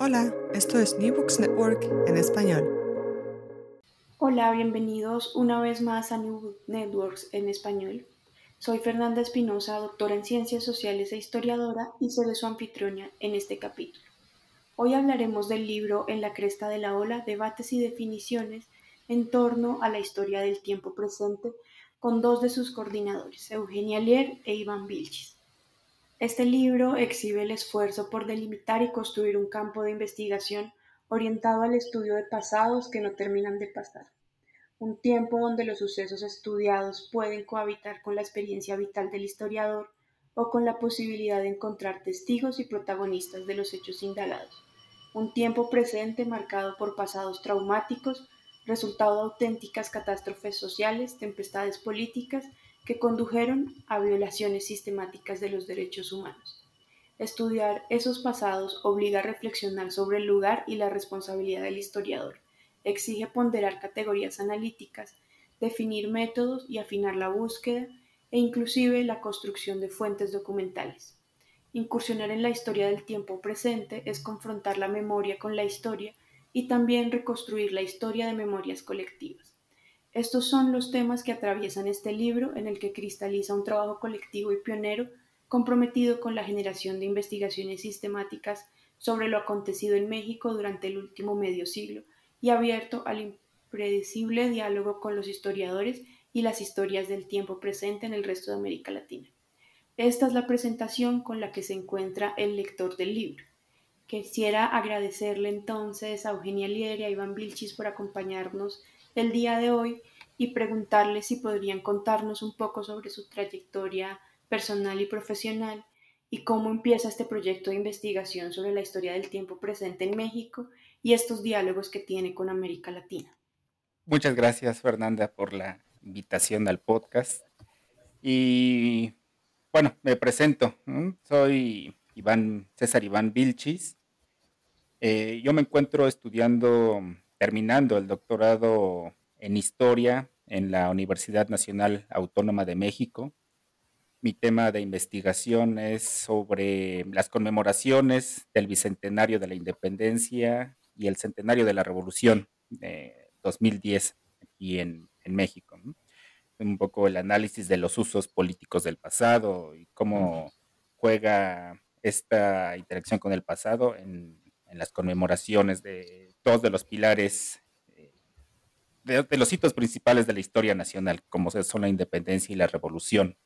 Hola, esto es New Books Network en español. Hola, bienvenidos una vez más a New Books Networks en español. Soy Fernanda Espinosa, doctora en Ciencias Sociales e historiadora, y seré su anfitriona en este capítulo. Hoy hablaremos del libro En la cresta de la ola, debates y definiciones en torno a la historia del tiempo presente con dos de sus coordinadores, Eugenia Lier e Iván Vilchis. Este libro exhibe el esfuerzo por delimitar y construir un campo de investigación orientado al estudio de pasados que no terminan de pasar, un tiempo donde los sucesos estudiados pueden cohabitar con la experiencia vital del historiador o con la posibilidad de encontrar testigos y protagonistas de los hechos indagados, un tiempo presente marcado por pasados traumáticos, resultado de auténticas catástrofes sociales, tempestades políticas que condujeron a violaciones sistemáticas de los derechos humanos. Estudiar esos pasados obliga a reflexionar sobre el lugar y la responsabilidad del historiador, exige ponderar categorías analíticas, definir métodos y afinar la búsqueda e inclusive la construcción de fuentes documentales. Incursionar en la historia del tiempo presente es confrontar la memoria con la historia y también reconstruir la historia de memorias colectivas. Estos son los temas que atraviesan este libro en el que cristaliza un trabajo colectivo y pionero comprometido con la generación de investigaciones sistemáticas sobre lo acontecido en México durante el último medio siglo y abierto al impredecible diálogo con los historiadores y las historias del tiempo presente en el resto de América Latina. Esta es la presentación con la que se encuentra el lector del libro. Quisiera agradecerle entonces a Eugenia Lier y a Iván Vilchis por acompañarnos el día de hoy y preguntarles si podrían contarnos un poco sobre su trayectoria personal y profesional y cómo empieza este proyecto de investigación sobre la historia del tiempo presente en México y estos diálogos que tiene con América Latina. Muchas gracias Fernanda por la invitación al podcast. Y bueno, me presento. Soy Iván César Iván Vilchis. Eh, yo me encuentro estudiando terminando el doctorado en historia en la Universidad Nacional Autónoma de México. Mi tema de investigación es sobre las conmemoraciones del Bicentenario de la Independencia y el Centenario de la Revolución de 2010 aquí en, México. Un poco el análisis de los usos políticos del pasado y cómo juega esta interacción con el pasado en en las conmemoraciones de dos de los pilares, eh, de, los hitos principales de la historia nacional, como son la independencia y la revolución.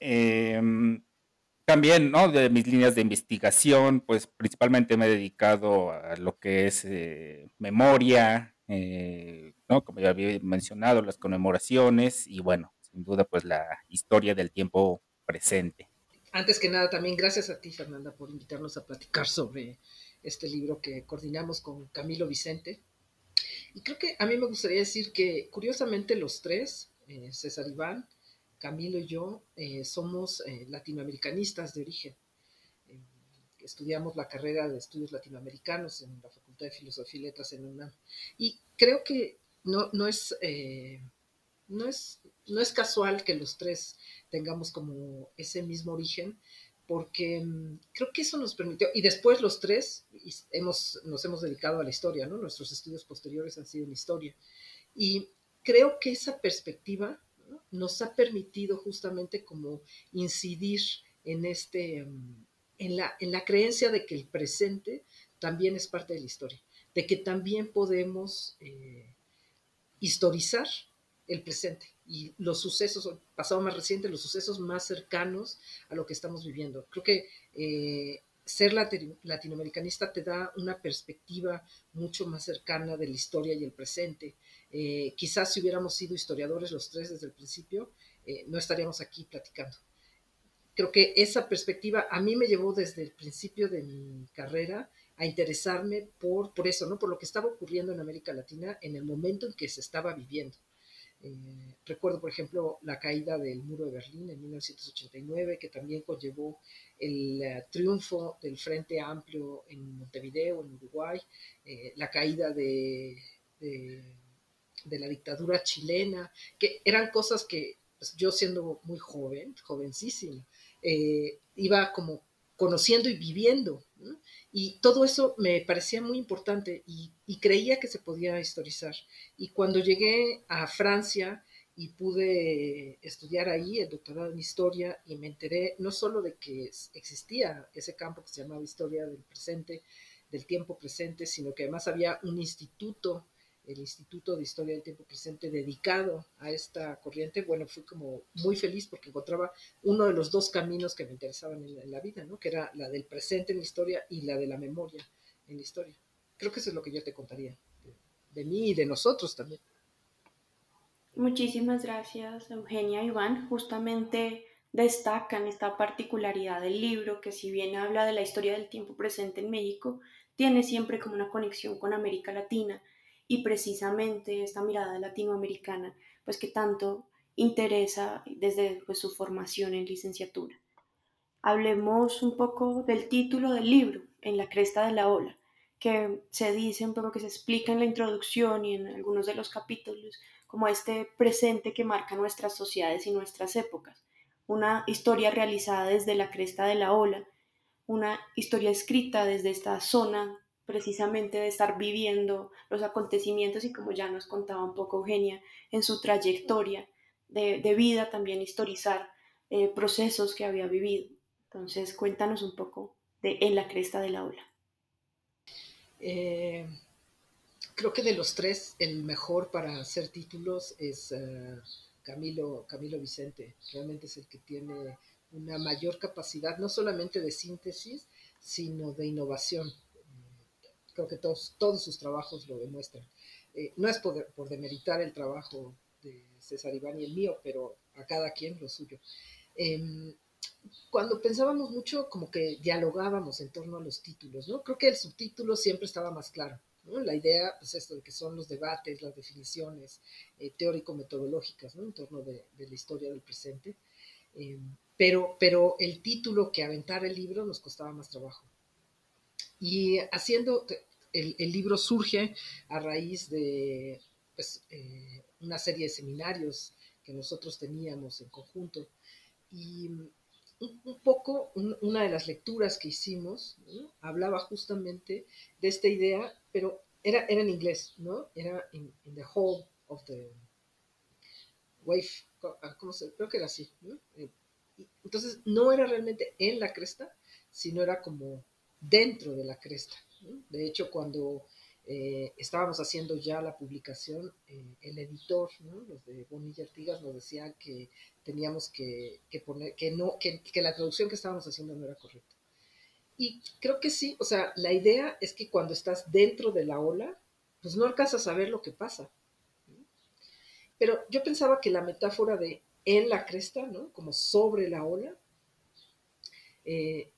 Em, también, ¿no? De mis líneas de investigación, pues principalmente me he dedicado a lo que es eh, memoria, eh, ¿no? Como ya había mencionado, las conmemoraciones y bueno, sin duda, pues la historia del tiempo presente. Antes que nada, también gracias a ti, Fernanda, por invitarnos a platicar sobre este libro que coordinamos con Camilo Vicente. Y creo que a mí me gustaría decir que curiosamente los tres, eh, César Iván, Camilo y yo, eh, somos eh, latinoamericanistas de origen. estudiamos la carrera de estudios latinoamericanos en la Facultad de Filosofía y Letras en UNAM. Y creo que no, no, es, no, es, no es casual que los tres tengamos como ese mismo origen, porque mm, creo que eso nos permitió, y después los tres hemos, nos hemos dedicado a la historia, ¿no? Nuestros estudios posteriores han sido en historia. Y creo que esa perspectiva nos ha permitido justamente como incidir en este, mm, en la, en la creencia de que el presente también es parte de la historia, de que también podemos eh, historizar el presente y los sucesos, el pasado más reciente, los sucesos más cercanos a lo que estamos viviendo. Creo que eh, ser latinoamericanista te da una perspectiva mucho más cercana de la historia y el presente. Eh, quizás si hubiéramos sido historiadores los tres desde el principio, eh, no estaríamos aquí platicando. Creo que esa perspectiva a mí me llevó desde el principio de mi carrera a interesarme por, por eso, ¿no? por lo que estaba ocurriendo en América Latina en el momento en que se estaba viviendo. Eh, recuerdo, por ejemplo, la caída del muro de Berlín en 1989, que también conllevó el eh, triunfo del Frente Amplio en Montevideo, en Uruguay, eh, la caída de, de, la dictadura chilena, que eran cosas que pues, yo siendo muy joven, jovencísima, iba como conociendo y viviendo Y todo eso me parecía muy importante y, y, creía que se podía historizar. Y cuando llegué a Francia y pude estudiar ahí el doctorado en historia y me enteré no solo de que existía ese campo que se llamaba historia del presente, del tiempo presente, sino que además había un instituto el Instituto de Historia del Tiempo Presente dedicado a esta corriente, bueno, fui como muy feliz porque encontraba uno de los dos caminos que me interesaban en la, vida, ¿no? Que era la del presente en la historia y la de la memoria en la historia. Creo que eso es lo que yo te contaría de, mí y de nosotros también. Muchísimas gracias, Eugenia y Iván. Justamente destacan esta particularidad del libro, que si bien habla de la historia del tiempo presente en México, tiene siempre como una conexión con América Latina y precisamente esta mirada latinoamericana, pues que tanto interesa desde pues, su formación en licenciatura. Hablemos un poco del título del libro, En la cresta de la ola, que se dice un poco que se explica en la introducción y en algunos de los capítulos como este presente que marca nuestras sociedades y nuestras épocas, una historia realizada desde la cresta de la ola, una historia escrita desde esta zona precisamente de estar viviendo los acontecimientos y como ya nos contaba un poco Eugenia en su trayectoria de, vida, también historizar eh, procesos que había vivido. Entonces, cuéntanos un poco de En la cresta de la ola. Eh, creo que de los tres, el mejor para hacer títulos es eh, Camilo, Camilo Vicente. Realmente es el que tiene una mayor capacidad, no solamente de síntesis, sino de innovación creo que todos, todos sus trabajos lo demuestran. Eh, no es por, demeritar el trabajo de César Iván y el mío, pero a cada quien lo suyo. Em, cuando pensábamos mucho, como que dialogábamos en torno a los títulos, ¿no? Creo que el subtítulo siempre estaba más claro, ¿no? La idea, pues esto de que son los debates, las definiciones eh, teórico-metodológicas, ¿no? En torno de, la historia del presente. Em, pero, pero el título que aventar el libro nos costaba más trabajo. Y haciendo, el, libro surge a raíz de pues, eh, una serie de seminarios que nosotros teníamos en conjunto. Y un, poco, una de las lecturas que hicimos hablaba justamente de esta idea, pero era, era en inglés, ¿no? Era in, the whole of the wave, ah, ¿cómo se? Creo que era así, eh, Entonces, no era realmente en la cresta, sino era como dentro de la cresta. De hecho, cuando eh, estábamos haciendo ya la publicación, eh, el editor, los de Bonilla Artigas, nos decían que teníamos que, poner, que, no, que, la traducción que estábamos haciendo no era correcta. Y creo que sí, o sea, la idea es que cuando estás dentro de la ola, pues no alcanzas a ver lo que pasa. Pero yo pensaba que la metáfora de en la cresta, ¿no? Como sobre la ola, eh,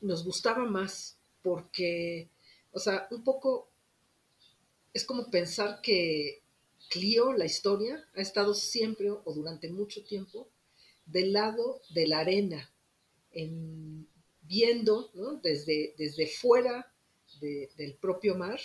nos gustaba más porque, o sea, un poco es como pensar que Clio, la historia, ha estado siempre o durante mucho tiempo del lado de la arena, en, viendo desde, desde fuera del propio mar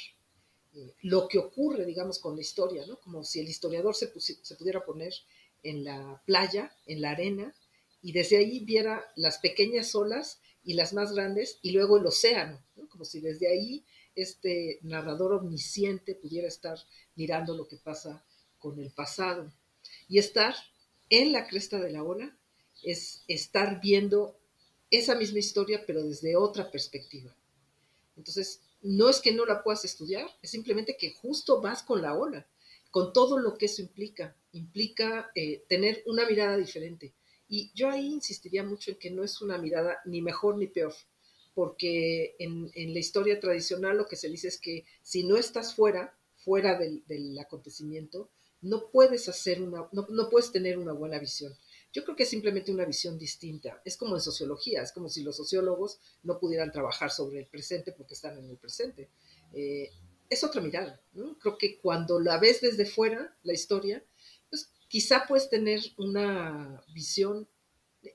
eh, lo que ocurre, digamos, con la historia, ¿no? como si el historiador se, se pudiera poner en la playa, en la arena, y desde ahí viera las pequeñas olas y las más grandes, y luego el océano, como si desde ahí este narrador omnisciente pudiera estar mirando lo que pasa con el pasado. Y estar en la cresta de la ola es estar viendo esa misma historia, pero desde otra perspectiva. Entonces, no es que no la puedas estudiar, es simplemente que justo vas con la ola, con todo lo que eso implica. Implica eh, tener una mirada diferente, y yo ahí insistiría mucho en que no es una mirada ni mejor ni peor, porque en, la historia tradicional lo que se dice es que si no estás fuera, fuera del, acontecimiento, no puedes hacer una, no, puedes tener una buena visión. Yo creo que es simplemente una visión distinta. Es como en sociología, es como si los sociólogos no pudieran trabajar sobre el presente porque están en el presente. Eh, es otra mirada. Creo que cuando la ves desde fuera, la historia, quizá puedes tener una visión,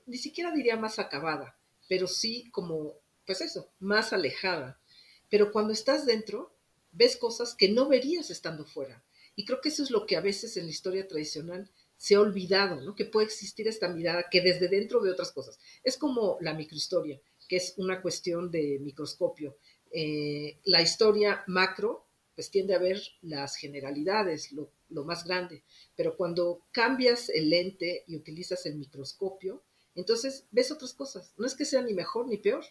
ni siquiera diría más acabada, pero sí como, pues eso, más alejada. Pero cuando estás dentro, ves cosas que no verías estando fuera. Y creo que eso es lo que a veces en la historia tradicional se ha olvidado, ¿no? Que puede existir esta mirada que desde dentro de otras cosas. Es como la microhistoria, que es una cuestión de microscopio. Eh, la historia macro, pues tiende a ver las generalidades, lo, lo más grande, pero cuando cambias el lente y utilizas el microscopio, entonces ves otras cosas. No es que sea ni mejor ni peor,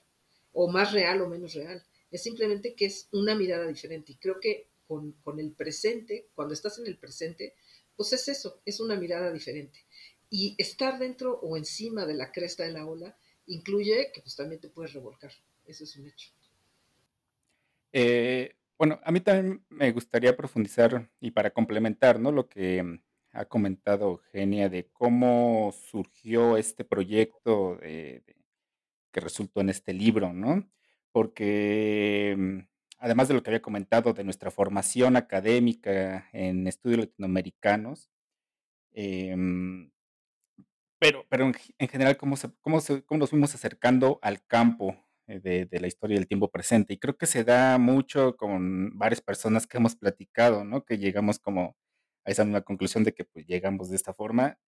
o más real o menos real, es simplemente que es una mirada diferente. Y creo que con, con el presente, cuando estás en el presente, pues es eso, es una mirada diferente. Y estar dentro o encima de la cresta de la ola incluye que pues también te puedes revolcar. Eso es un hecho. Eh, bueno, a mí también me gustaría profundizar y para complementar, ¿no? Lo que ha comentado Eugenia de cómo surgió este proyecto de- que resultó en este libro, ¿no? Porque mm, además de lo que había comentado de nuestra formación académica en estudios latinoamericanos, em, pero, pero en, en general, ¿cómo, se, cómo, cómo nos fuimos acercando al campo de, la historia del tiempo presente? Y creo que se da mucho con varias personas que hemos platicado, ¿no? Que llegamos como a esa misma conclusión de que pues llegamos de esta forma.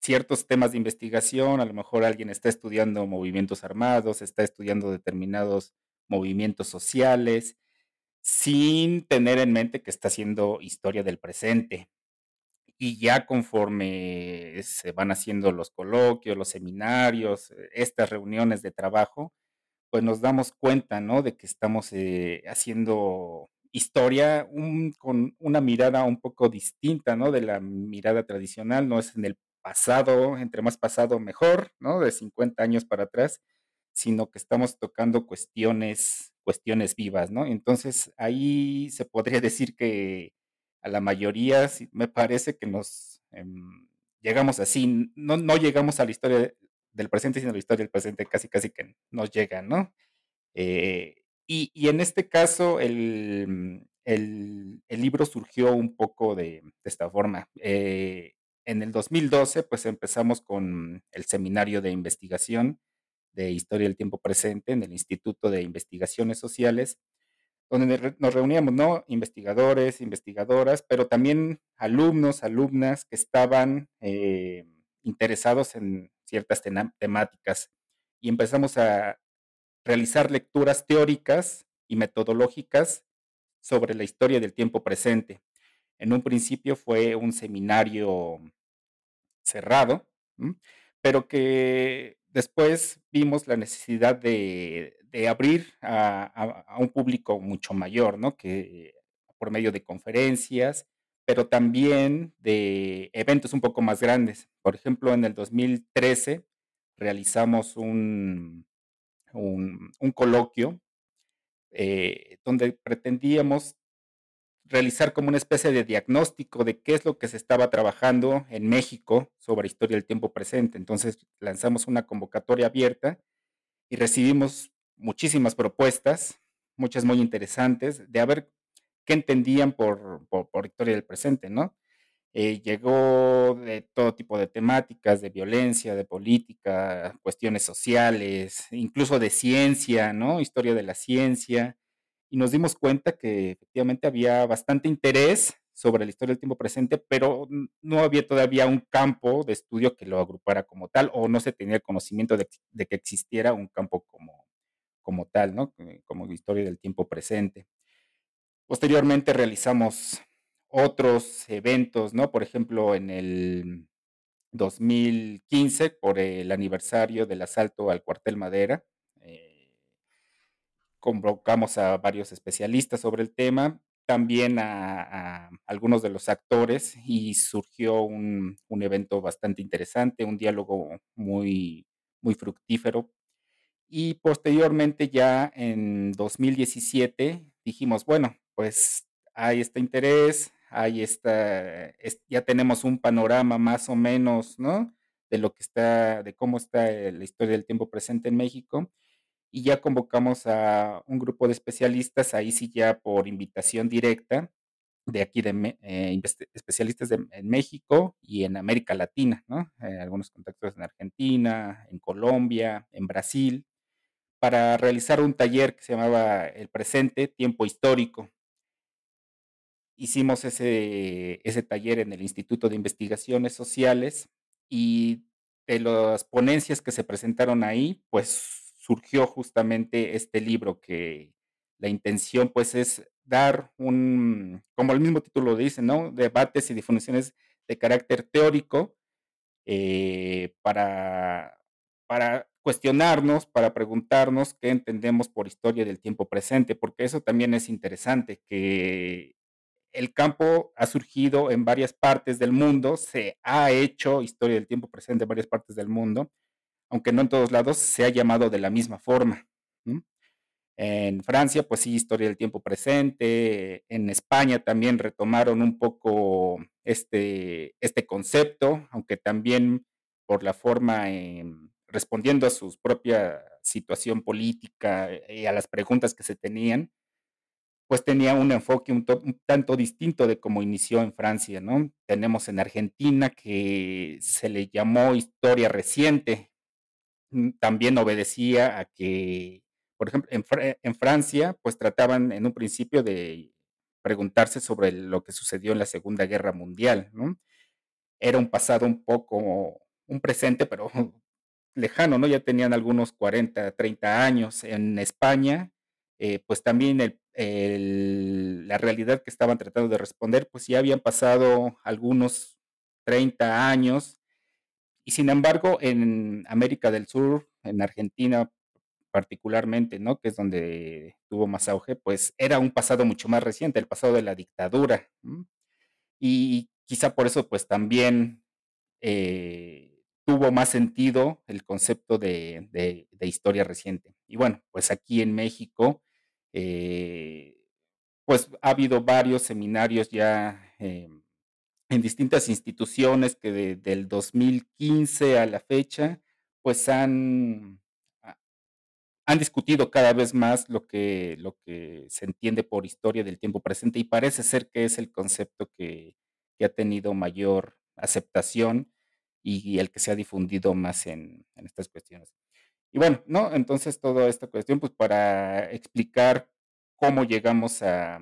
Ciertos temas de investigación, a lo mejor alguien está estudiando movimientos armados, está estudiando determinados movimientos sociales, sin tener en mente que está haciendo historia del presente. Y ya conforme se van haciendo los coloquios, los seminarios, eh, estas reuniones de trabajo, pues nos damos cuenta, ¿no? De que estamos eh, haciendo historia con una mirada un poco distinta, ¿no? De la mirada tradicional, no es en el pasado, entre más pasado mejor, ¿no? De 50 años para atrás, sino que estamos tocando cuestiones, cuestiones vivas, ¿no? Entonces ahí se podría decir que a la mayoría me parece que nos em, llegamos así, no, no llegamos a la historia del presente, sino la historia del presente casi casi que nos llega, ¿no? Eh, y, y en este caso, el, el- el libro surgió un poco de, esta forma. Eh, en el 2012, pues empezamos con el seminario de investigación de Historia del Tiempo Presente en el Instituto de Investigaciones Sociales, donde nos reuníamos, ¿no? Investigadores, investigadoras, pero también alumnos, alumnas que estaban eh, interesados en ciertas temáticas. Y empezamos a, realizar lecturas teóricas y metodológicas sobre la historia del tiempo presente. En un principio fue un seminario cerrado, pero que después vimos la necesidad de, abrir a- a un público mucho mayor, ¿no? Que por medio de conferencias, pero también de eventos un poco más grandes. Por ejemplo, en el 2013 realizamos un, un, coloquio eh, donde pretendíamos realizar como una especie de diagnóstico de qué es lo que se estaba trabajando en México sobre historia del tiempo presente. Entonces lanzamos una convocatoria abierta y recibimos muchísimas propuestas, muchas muy interesantes, de a ver qué entendían por, por, por historia del presente, ¿no? Eh, llegó de todo tipo de temáticas, de violencia, de política, cuestiones sociales, incluso de ciencia, ¿no? Historia de la ciencia. Y nos dimos cuenta que efectivamente había bastante interés sobre la historia del tiempo presente, pero no había todavía un campo de estudio que lo agrupara como tal, o no se tenía conocimiento de, de que existiera un campo como, como tal, ¿no? Como historia del tiempo presente. Posteriormente realizamos otros eventos, ¿no? Por ejemplo, en el 2015, por el aniversario del asalto al cuartel Madera, eh, convocamos a varios especialistas sobre el tema, también a, a algunos de los actores y surgió un, un evento bastante interesante, un diálogo muy, muy fructífero y posteriormente ya en 2017 dijimos, bueno, pues hay este interés, hay esta, es- ya tenemos un panorama más o menos, ¿no? De lo que está, de cómo está eh, la historia del tiempo presente en México. Y ya convocamos a un grupo de especialistas, ahí sí ya por invitación directa, de aquí de eh, especialistas en México y en América Latina, ¿no? Algunos contactos en Argentina, en Colombia, en Brasil para realizar un taller que se llamaba El presente, tiempo histórico. Hicimos ese, ese taller en el Instituto de Investigaciones Sociales y de las ponencias que se presentaron ahí, pues surgió justamente este libro que la intención pues es dar un, como el mismo título dice, ¿no? Debates y definiciones de carácter teórico eh, para, para cuestionarnos, para preguntarnos qué entendemos por historia del tiempo presente, porque eso también es interesante, que el campo ha surgido en varias partes del mundo, se ha hecho historia del tiempo presente en varias partes del mundo, aunque no en todos lados se ha llamado de la misma forma. En Francia, pues sí, historia del tiempo presente. En España también retomaron un poco este, este concepto, aunque también por la forma, respondiendo a su propia situación política y a las preguntas que se tenían, pues tenía un enfoque un, tanto distinto de cómo inició en Francia, ¿no? Tenemos en Argentina que se le llamó historia reciente, mm, también obedecía a que por ejemplo, en, Francia, pues trataban en un principio de preguntarse sobre lo que sucedió en la Segunda Guerra Mundial, ¿no? Era un pasado un poco, un presente, pero lejano, ¿no? Ya tenían algunos 40, 30 años. En España, eh, pues también la realidad que estaban tratando de responder, pues ya habían pasado algunos 30 años. Y sin embargo, en América del Sur, en Argentina, particularmente, ¿no? Que es donde tuvo más auge, pues era un pasado mucho más reciente, el pasado de la dictadura. Y quizá por eso, pues también eh, tuvo más sentido el concepto de, historia reciente. Y bueno, pues aquí en México, eh, pues ha habido varios seminarios ya eh, en distintas instituciones que del 2015 a la fecha, pues han han discutido cada vez más lo que, lo que se entiende por historia del tiempo presente y parece ser que es el concepto que, ha tenido mayor aceptación y, el que se ha difundido más en, estas cuestiones. Y bueno, ¿no? Entonces toda esta cuestión, pues para explicar cómo llegamos a,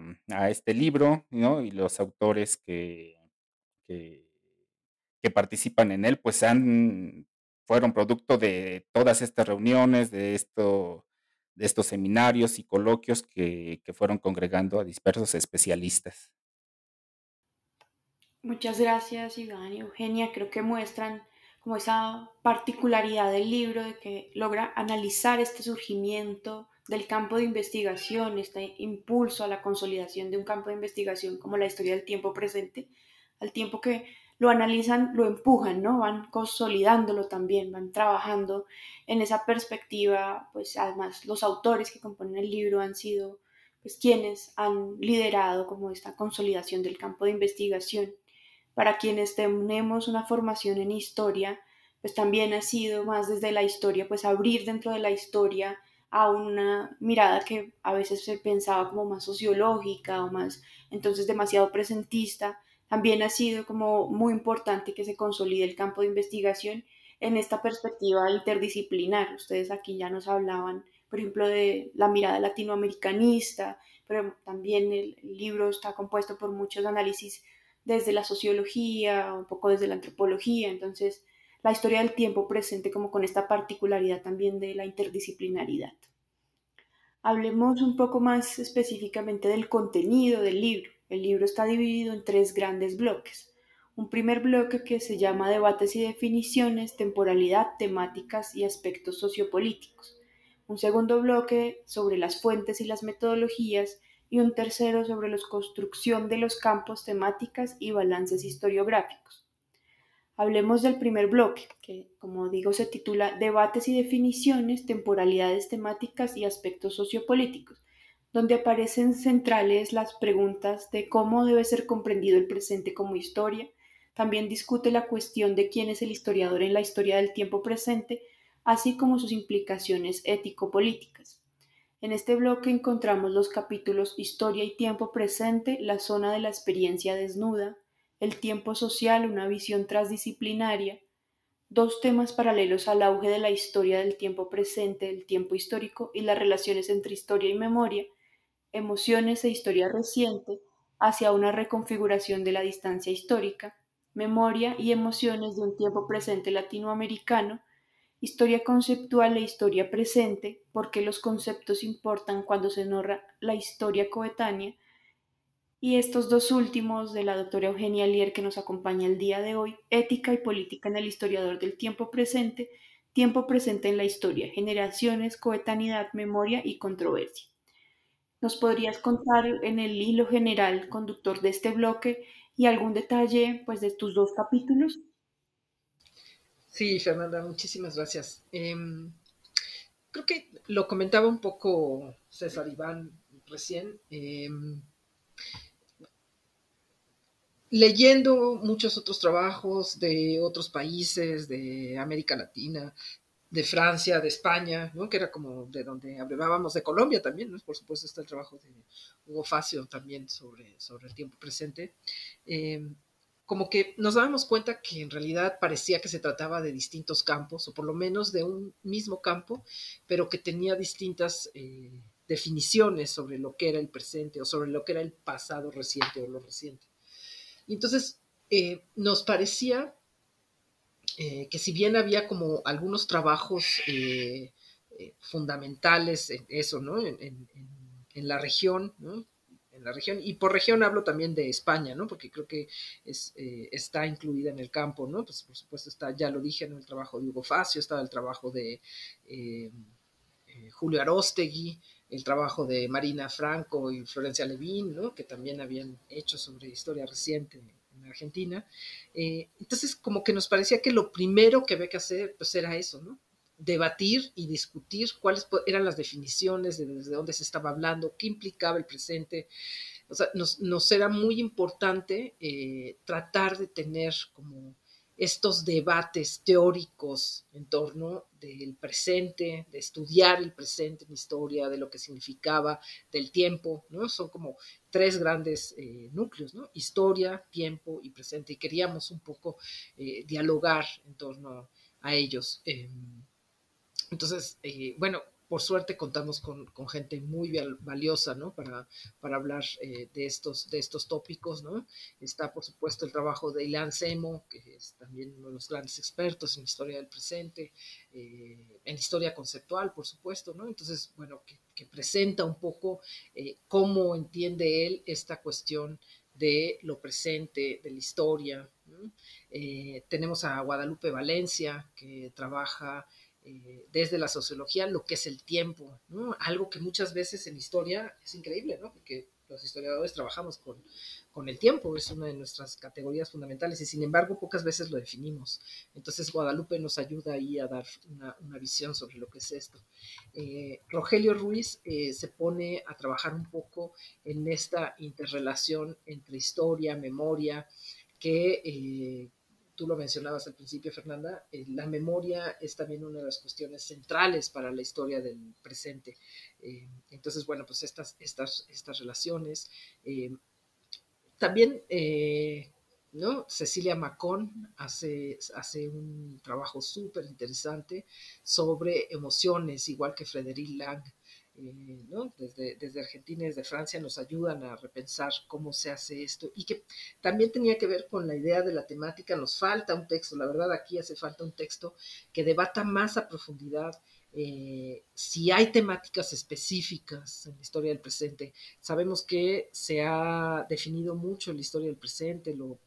este libro, ¿no? Y los autores que participan en él, pues han fueron producto de todas estas reuniones, de, esto, de estos seminarios y coloquios que, fueron congregando a dispersos especialistas. Muchas gracias, Iván y Eugenia. Creo que muestran como esa particularidad del libro de que logra analizar este surgimiento del campo de investigación, este impulso a la consolidación de un campo de investigación como la historia del tiempo presente, al tiempo que lo analizan, lo empujan, ¿no? Van consolidándolo también, van trabajando en esa perspectiva, pues además los autores que componen el libro han sido pues quienes han liderado como esta consolidación del campo de investigación. Para quienes tenemos una formación en historia, pues también ha sido más desde la historia, pues abrir dentro de la historia a una mirada que a veces se pensaba como más sociológica o más entonces demasiado presentista, también ha sido como muy importante que se consolide el campo de investigación en esta perspectiva interdisciplinar. Ustedes aquí ya nos hablaban, por ejemplo, de la mirada latinoamericanista, pero también el libro está compuesto por muchos análisis desde la sociología, un poco desde la antropología, entonces la historia del tiempo presente como con esta particularidad también de la interdisciplinaridad. Hablemos un poco más específicamente del contenido del libro. El libro está dividido en tres grandes bloques. Un primer bloque que se llama Debates y definiciones, temporalidad, temáticas y aspectos sociopolíticos. Un segundo bloque sobre las fuentes y las metodologías y un tercero sobre la construcción de los campos, temáticas y balances historiográficos. Hablemos del primer bloque, que como digo se titula Debates y definiciones, temporalidades temáticas y aspectos sociopolíticos donde aparecen centrales las preguntas de cómo debe ser comprendido el presente como historia. También discute la cuestión de quién es el historiador en la historia del tiempo presente, así como sus implicaciones ético-políticas. En este bloque encontramos los capítulos Historia y tiempo presente, la zona de la experiencia desnuda, el tiempo social, una visión transdisciplinaria, dos temas paralelos al auge de la historia del tiempo presente, el tiempo histórico y las relaciones entre historia y memoria, emociones e historia reciente hacia una reconfiguración de la distancia histórica, memoria y emociones de un tiempo presente latinoamericano, historia conceptual e historia presente, porque los conceptos importan cuando se narra la historia coetánea, y estos dos últimos de la doctora Eugenia Lier que nos acompaña el día de hoy, Ética y Política en el Historiador del Tiempo Presente, Tiempo Presente en la Historia, Generaciones, Coetanidad, Memoria y Controversia. ¿Nos podrías contar en el hilo general conductor de este bloque y algún detalle pues, de tus dos capítulos? Sí, Fernanda, muchísimas gracias. Em, creo que lo comentaba un poco César Iván recién. Em, leyendo muchos otros trabajos de otros países, de América Latina, de Francia, de España, ¿no? que era como de donde hablábamos de Colombia también, ¿no? por supuesto está el trabajo de Hugo Facio también sobre, sobre el tiempo presente. Em, como que nos dábamos cuenta que en realidad parecía que se trataba de distintos campos, o por lo menos de un mismo campo, pero que tenía distintas eh, definiciones sobre lo que era el presente o sobre lo que era el pasado reciente o lo reciente. Y entonces eh, nos parecía eh, que si bien había como algunos trabajos fundamentales en eso, ¿no? En, en la región, ¿no? En la región. Y por región hablo también de España, ¿no? Porque creo que es, eh, está incluida en el campo, ¿no? Pues por supuesto está, ya lo dije, en el trabajo de Hugo Facio, estaba el trabajo de eh, eh, Julio Arostegui, el trabajo de Marina Franco y Florencia Levín, ¿no? Que también habían hecho sobre historia reciente en Argentina. entonces, como que nos parecía que lo primero que había que hacer, pues era eso, ¿no? Debatir y discutir cuáles eran las definiciones de desde dónde se estaba hablando, qué implicaba el presente. O sea, nos, era muy importante eh, tratar de tener como estos debates teóricos en torno del presente, de estudiar el presente en historia, de lo que significaba, del tiempo, ¿no? Son como tres grandes eh, núcleos, ¿no? Historia, tiempo y presente. Y queríamos un poco eh, dialogar en torno a ellos. Em, entonces, eh, bueno, por suerte contamos con, gente muy valiosa, ¿no? Para, para hablar eh, de, estos, de estos tópicos, ¿no? Está, por supuesto, el trabajo de Ilan Semo, que es también uno de los grandes expertos en historia del presente, eh, en historia conceptual, por supuesto, ¿no? Entonces, bueno, que, presenta un poco cómo entiende él esta cuestión de lo presente, de la historia. tenemos a Guadalupe Valencia, que trabaja eh, desde la sociología lo que es el tiempo. Algo que muchas veces en historia es increíble, ¿no? Porque los historiadores trabajamos con, con el tiempo, es una de nuestras categorías fundamentales y sin embargo pocas veces lo definimos. Entonces Guadalupe nos ayuda ahí a dar una, una visión sobre lo que es esto. Eh, Rogelio Ruiz eh, se pone a trabajar un poco en esta interrelación entre historia, memoria, que tú lo mencionabas al principio, Fernanda, eh, la memoria es también una de las cuestiones centrales para la historia del presente. Eh, entonces, bueno, pues estas, estas, estas relaciones. Eh, también, ¿no? Cecilia Macón hace, hace un trabajo súper interesante sobre emociones, igual que Frederic Lang. Eh, desde, desde Argentina y desde Francia nos ayudan a repensar cómo se hace esto y que también tenía que ver con la idea de la temática. Nos falta un texto, la verdad aquí hace falta un texto que debata más a profundidad eh, si hay temáticas específicas en la historia del presente. Sabemos que se ha definido mucho la historia del presente, lo,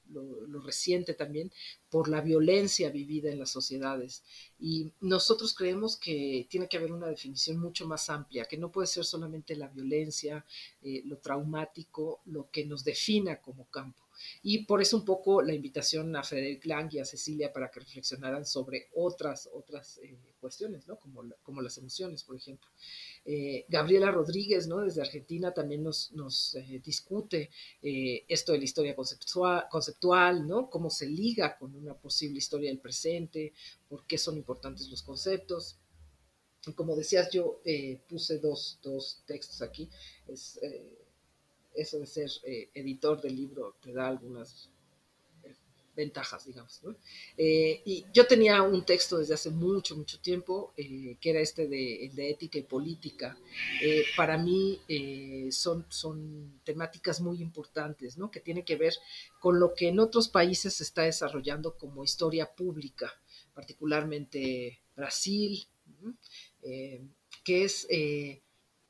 reciente también, por la violencia vivida en las sociedades. Y nosotros creemos que tiene que haber una definición mucho más amplia, que no puede ser solamente la violencia, eh, lo traumático, lo que nos defina como campo. Y por eso un poco la invitación a Frederick Lang y a Cecilia para que reflexionaran sobre otras, otras eh, cuestiones, ¿no? Como, como las emociones, por ejemplo. Eh, Gabriela Rodríguez, ¿no? Desde Argentina también nos, nos eh, discute esto de la historia conceptual, conceptual, ¿no? Cómo se liga con una posible historia del presente, por qué son importantes los conceptos. Como decías, yo puse dos, dos, textos aquí. Es, eso de ser eh, editor del libro te da algunas eh, ventajas, digamos. Eh, y yo tenía un texto desde hace mucho, mucho tiempo, que era este de, de ética y política. para mí son, son temáticas muy importantes, ¿no? que tienen que ver con lo que en otros países se está desarrollando como historia pública, particularmente Brasil, que es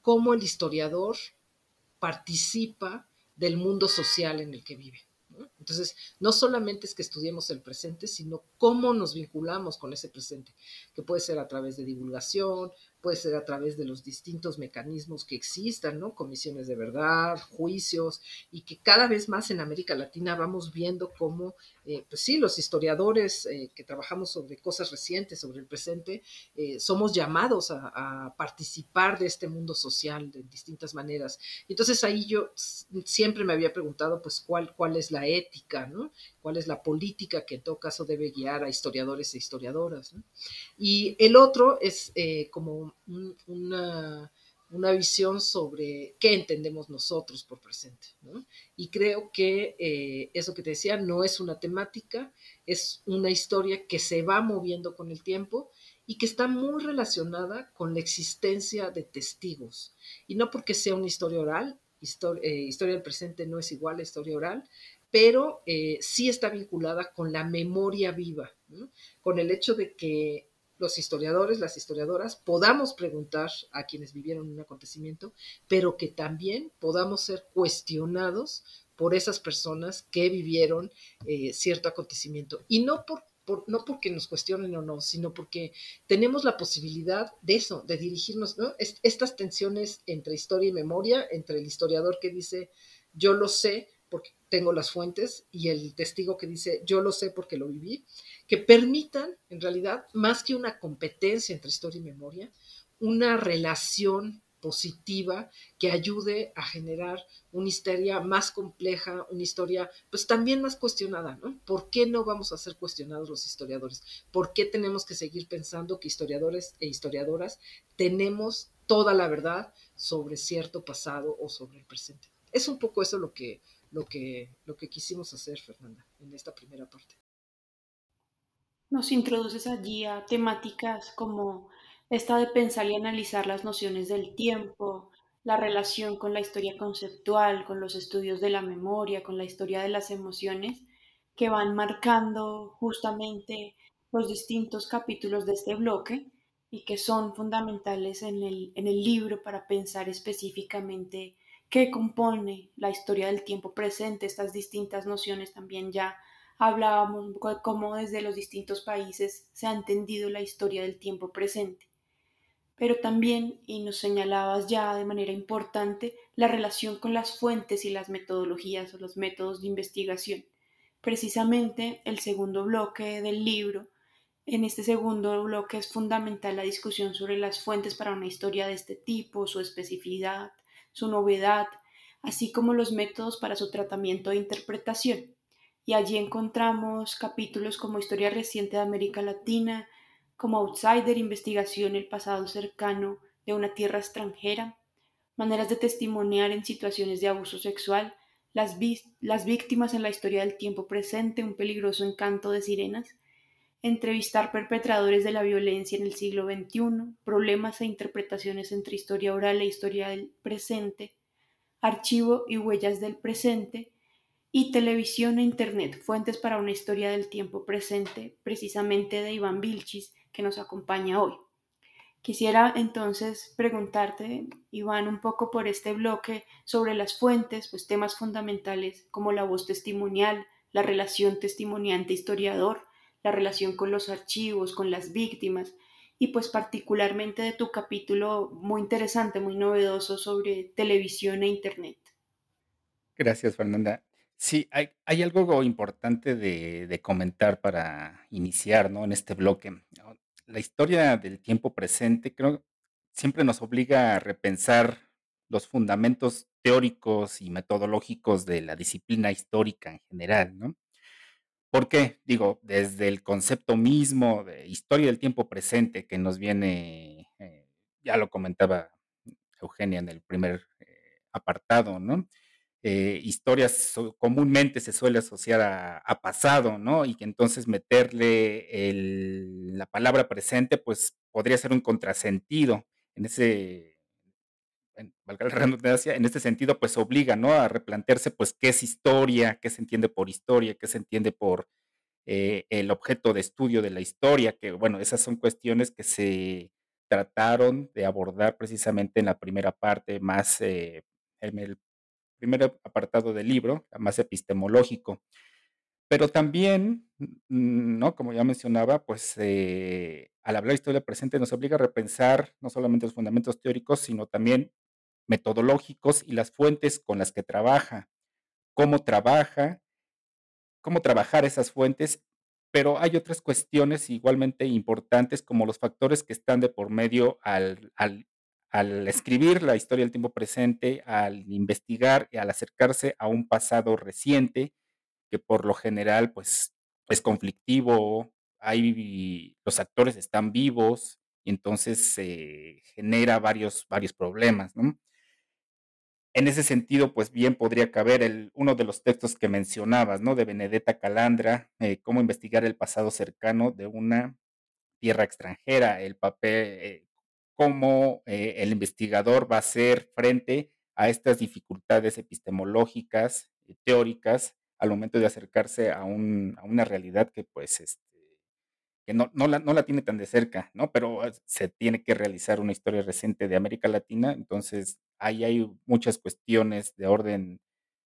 cómo el historiador participa del mundo social en el que vive. Entonces, no solamente es que estudiemos el presente, sino cómo nos vinculamos con ese presente, que puede ser a través de divulgación, puede ser a través de los distintos mecanismos que existan, ¿no? Comisiones de verdad, juicios, y que cada vez más en América Latina vamos viendo cómo, eh, pues sí, los historiadores eh, que trabajamos sobre cosas recientes, sobre el presente, eh, somos llamados a, a, participar de este mundo social de distintas maneras. Entonces ahí yo siempre me había preguntado, pues, cuál, cuál es la ética, ¿no? Cuál es la política que en todo caso debe guiar a historiadores e historiadoras. Y el otro es eh, como una, una, visión sobre qué entendemos nosotros por presente. Y creo que eh, eso que te decía no es una temática, es una historia que se va moviendo con el tiempo y que está muy relacionada con la existencia de testigos. Y no porque sea una historia oral, eh, historia del presente no es igual a historia oral, pero eh, sí está vinculada con la memoria viva, con el hecho de que los historiadores, las historiadoras, podamos preguntar a quienes vivieron un acontecimiento, pero que también podamos ser cuestionados por esas personas que vivieron eh, cierto acontecimiento. Y no por, no porque nos cuestionen o no, sino porque tenemos la posibilidad de eso, de dirigirnos, ¿no? estas tensiones entre historia y memoria, entre el historiador que dice, yo lo sé, porque tengo las fuentes y el testigo que dice yo lo sé porque lo viví, que permitan en realidad más que una competencia entre historia y memoria, una relación positiva que ayude a generar una historia más compleja, una historia pues también más cuestionada, ¿no? ¿Por qué no vamos a ser cuestionados los historiadores? ¿Por qué tenemos que seguir pensando que historiadores e historiadoras tenemos toda la verdad sobre cierto pasado o sobre el presente? Es un poco eso lo que lo que, lo que quisimos hacer, Fernanda, en esta primera parte. Nos introduces allí a temáticas como esta de pensar y analizar las nociones del tiempo, la relación con la historia conceptual, con los estudios de la memoria, con la historia de las emociones, que van marcando justamente los distintos capítulos de este bloque y que son fundamentales en el, en el libro para pensar específicamente qué compone la historia del tiempo presente, estas distintas nociones también ya hablábamos de cómo desde los distintos países se ha entendido la historia del tiempo presente. Pero también, y nos señalabas ya de manera importante, la relación con las fuentes y las metodologías o los métodos de investigación. Precisamente el segundo bloque del libro, en este segundo bloque es fundamental la discusión sobre las fuentes para una historia de este tipo, su especificidad, su novedad, así como los métodos para su tratamiento e interpretación. Y allí encontramos capítulos como Historia reciente de América Latina, como Outsider, investigación el pasado cercano de una tierra extranjera, maneras de testimoniar en situaciones de abuso sexual, las, las víctimas en la historia del tiempo presente, un peligroso encanto de sirenas, entrevistar perpetradores de la violencia en el siglo XXI, problemas e interpretaciones entre historia oral e historia del presente, archivo y huellas del presente, y televisión e Internet, fuentes para una historia del tiempo presente, precisamente de Iván Vilchis, que nos acompaña hoy. Quisiera entonces preguntarte, Iván, un poco por este bloque sobre las fuentes, pues temas fundamentales como la voz testimonial, la relación testimoniante-historiador, la relación con los archivos, con las víctimas y pues particularmente de tu capítulo muy interesante, muy novedoso sobre televisión e Internet. Gracias, Fernanda. Sí, hay, algo importante de, de, comentar para iniciar ¿no? en este bloque. La historia del tiempo presente creo siempre nos obliga a repensar los fundamentos teóricos y metodológicos de la disciplina histórica en general, ¿no? ¿Por qué? Digo, desde el concepto mismo de historia del tiempo presente que nos viene, eh, ya lo comentaba Eugenia en el primer eh, apartado, ¿no? Eh, historias comúnmente se suele asociar a, pasado, ¿no? Y que entonces meterle la palabra presente, pues podría ser un contrasentido en ese, valga la redundancia, en este sentido, pues obliga, ¿no? A replantearse, pues, qué es historia, qué se entiende por historia, qué se entiende por eh, el objeto de estudio de la historia, que bueno, esas son cuestiones que se trataron de abordar precisamente en la primera parte, más eh, en el primer apartado del libro, más epistemológico. Pero también, ¿no? Como ya mencionaba, pues eh, al hablar historia presente nos obliga a repensar no solamente los fundamentos teóricos, sino también metodológicos y las fuentes con las que trabaja, cómo trabaja, cómo trabajar esas fuentes, pero hay otras cuestiones igualmente importantes como los factores que están de por medio al, al, al escribir la historia del tiempo presente, al investigar y al acercarse a un pasado reciente que por lo general pues es conflictivo, hay, los actores están vivos y entonces se genera varios, varios problemas, ¿no? En ese sentido, pues bien podría caber uno de los textos que mencionabas, ¿no? De Benedetta Calandra, eh, cómo investigar el pasado cercano de una tierra extranjera, el papel, eh, cómo eh, el investigador va a hacer frente a estas dificultades epistemológicas, teóricas, al momento de acercarse a, a una realidad que pues este, que no, no, la, no la tiene tan de cerca, ¿no? Pero se tiene que realizar una historia reciente de América Latina, entonces ahí hay muchas cuestiones de orden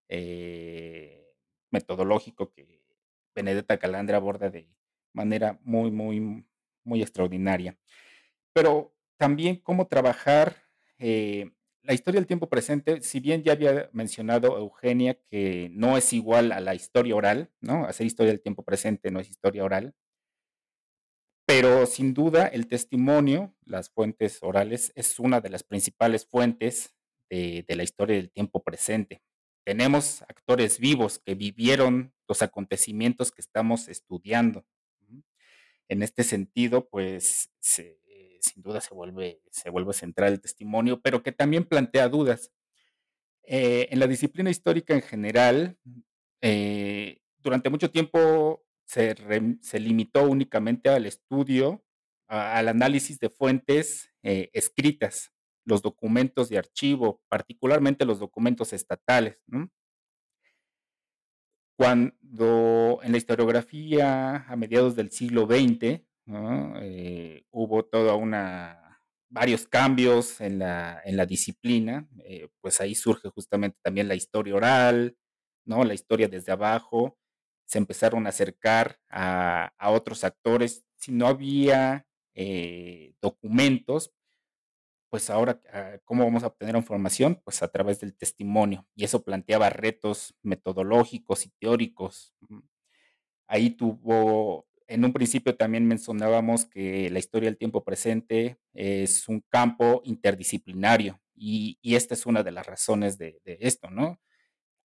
eh, metodológico que Benedetta Calandra aborda de manera muy, muy, muy extraordinaria. Pero también cómo trabajar eh, la historia del tiempo presente, si bien ya había mencionado Eugenia que no es igual a la historia oral, ¿no? Hacer historia del tiempo presente no es historia oral, pero sin duda el testimonio, las fuentes orales, es una de las principales fuentes de, la historia del tiempo presente. Tenemos actores vivos que vivieron los acontecimientos que estamos estudiando. En este sentido, pues sin duda se vuelve, se vuelve central el testimonio, pero que también plantea dudas. Eh, en la disciplina histórica en general, eh, durante mucho tiempo se, limitó únicamente al estudio, al análisis de fuentes eh, escritas, los documentos de archivo, particularmente los documentos estatales. Cuando en la historiografía a mediados del siglo XX eh, hubo toda una varios cambios en la, en la disciplina, eh, pues ahí surge justamente también la historia oral, ¿no? La historia desde abajo, se empezaron a acercar a, otros actores. Si no había eh, documentos, pues ahora, ah, ¿cómo vamos a obtener información? Pues a través del testimonio. Y eso planteaba retos metodológicos y teóricos. Ahí tuvo, en un principio también mencionábamos que la historia del tiempo presente es un campo interdisciplinario y, esta es una de las razones de esto, ¿no?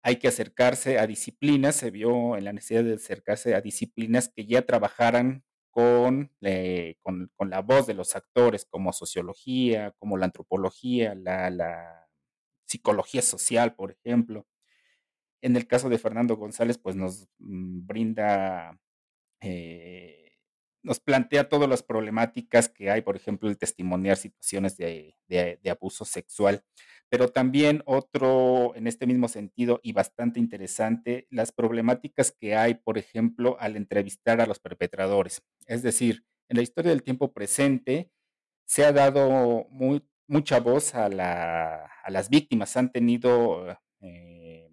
Hay que acercarse a disciplinas, se vio en la necesidad de acercarse a disciplinas que ya trabajaran con, eh, con, la voz de los actores, como sociología, como la antropología, la, psicología social, por ejemplo. En el caso de Fernando González, pues nos mm, brinda, eh, nos plantea todas las problemáticas que hay, por ejemplo, el testimoniar situaciones de, de abuso sexual pero también otro en este mismo sentido y bastante interesante, las problemáticas que hay, por ejemplo, al entrevistar a los perpetradores. Es decir, en la historia del tiempo presente se ha dado mucha voz a, las víctimas, han tenido, eh,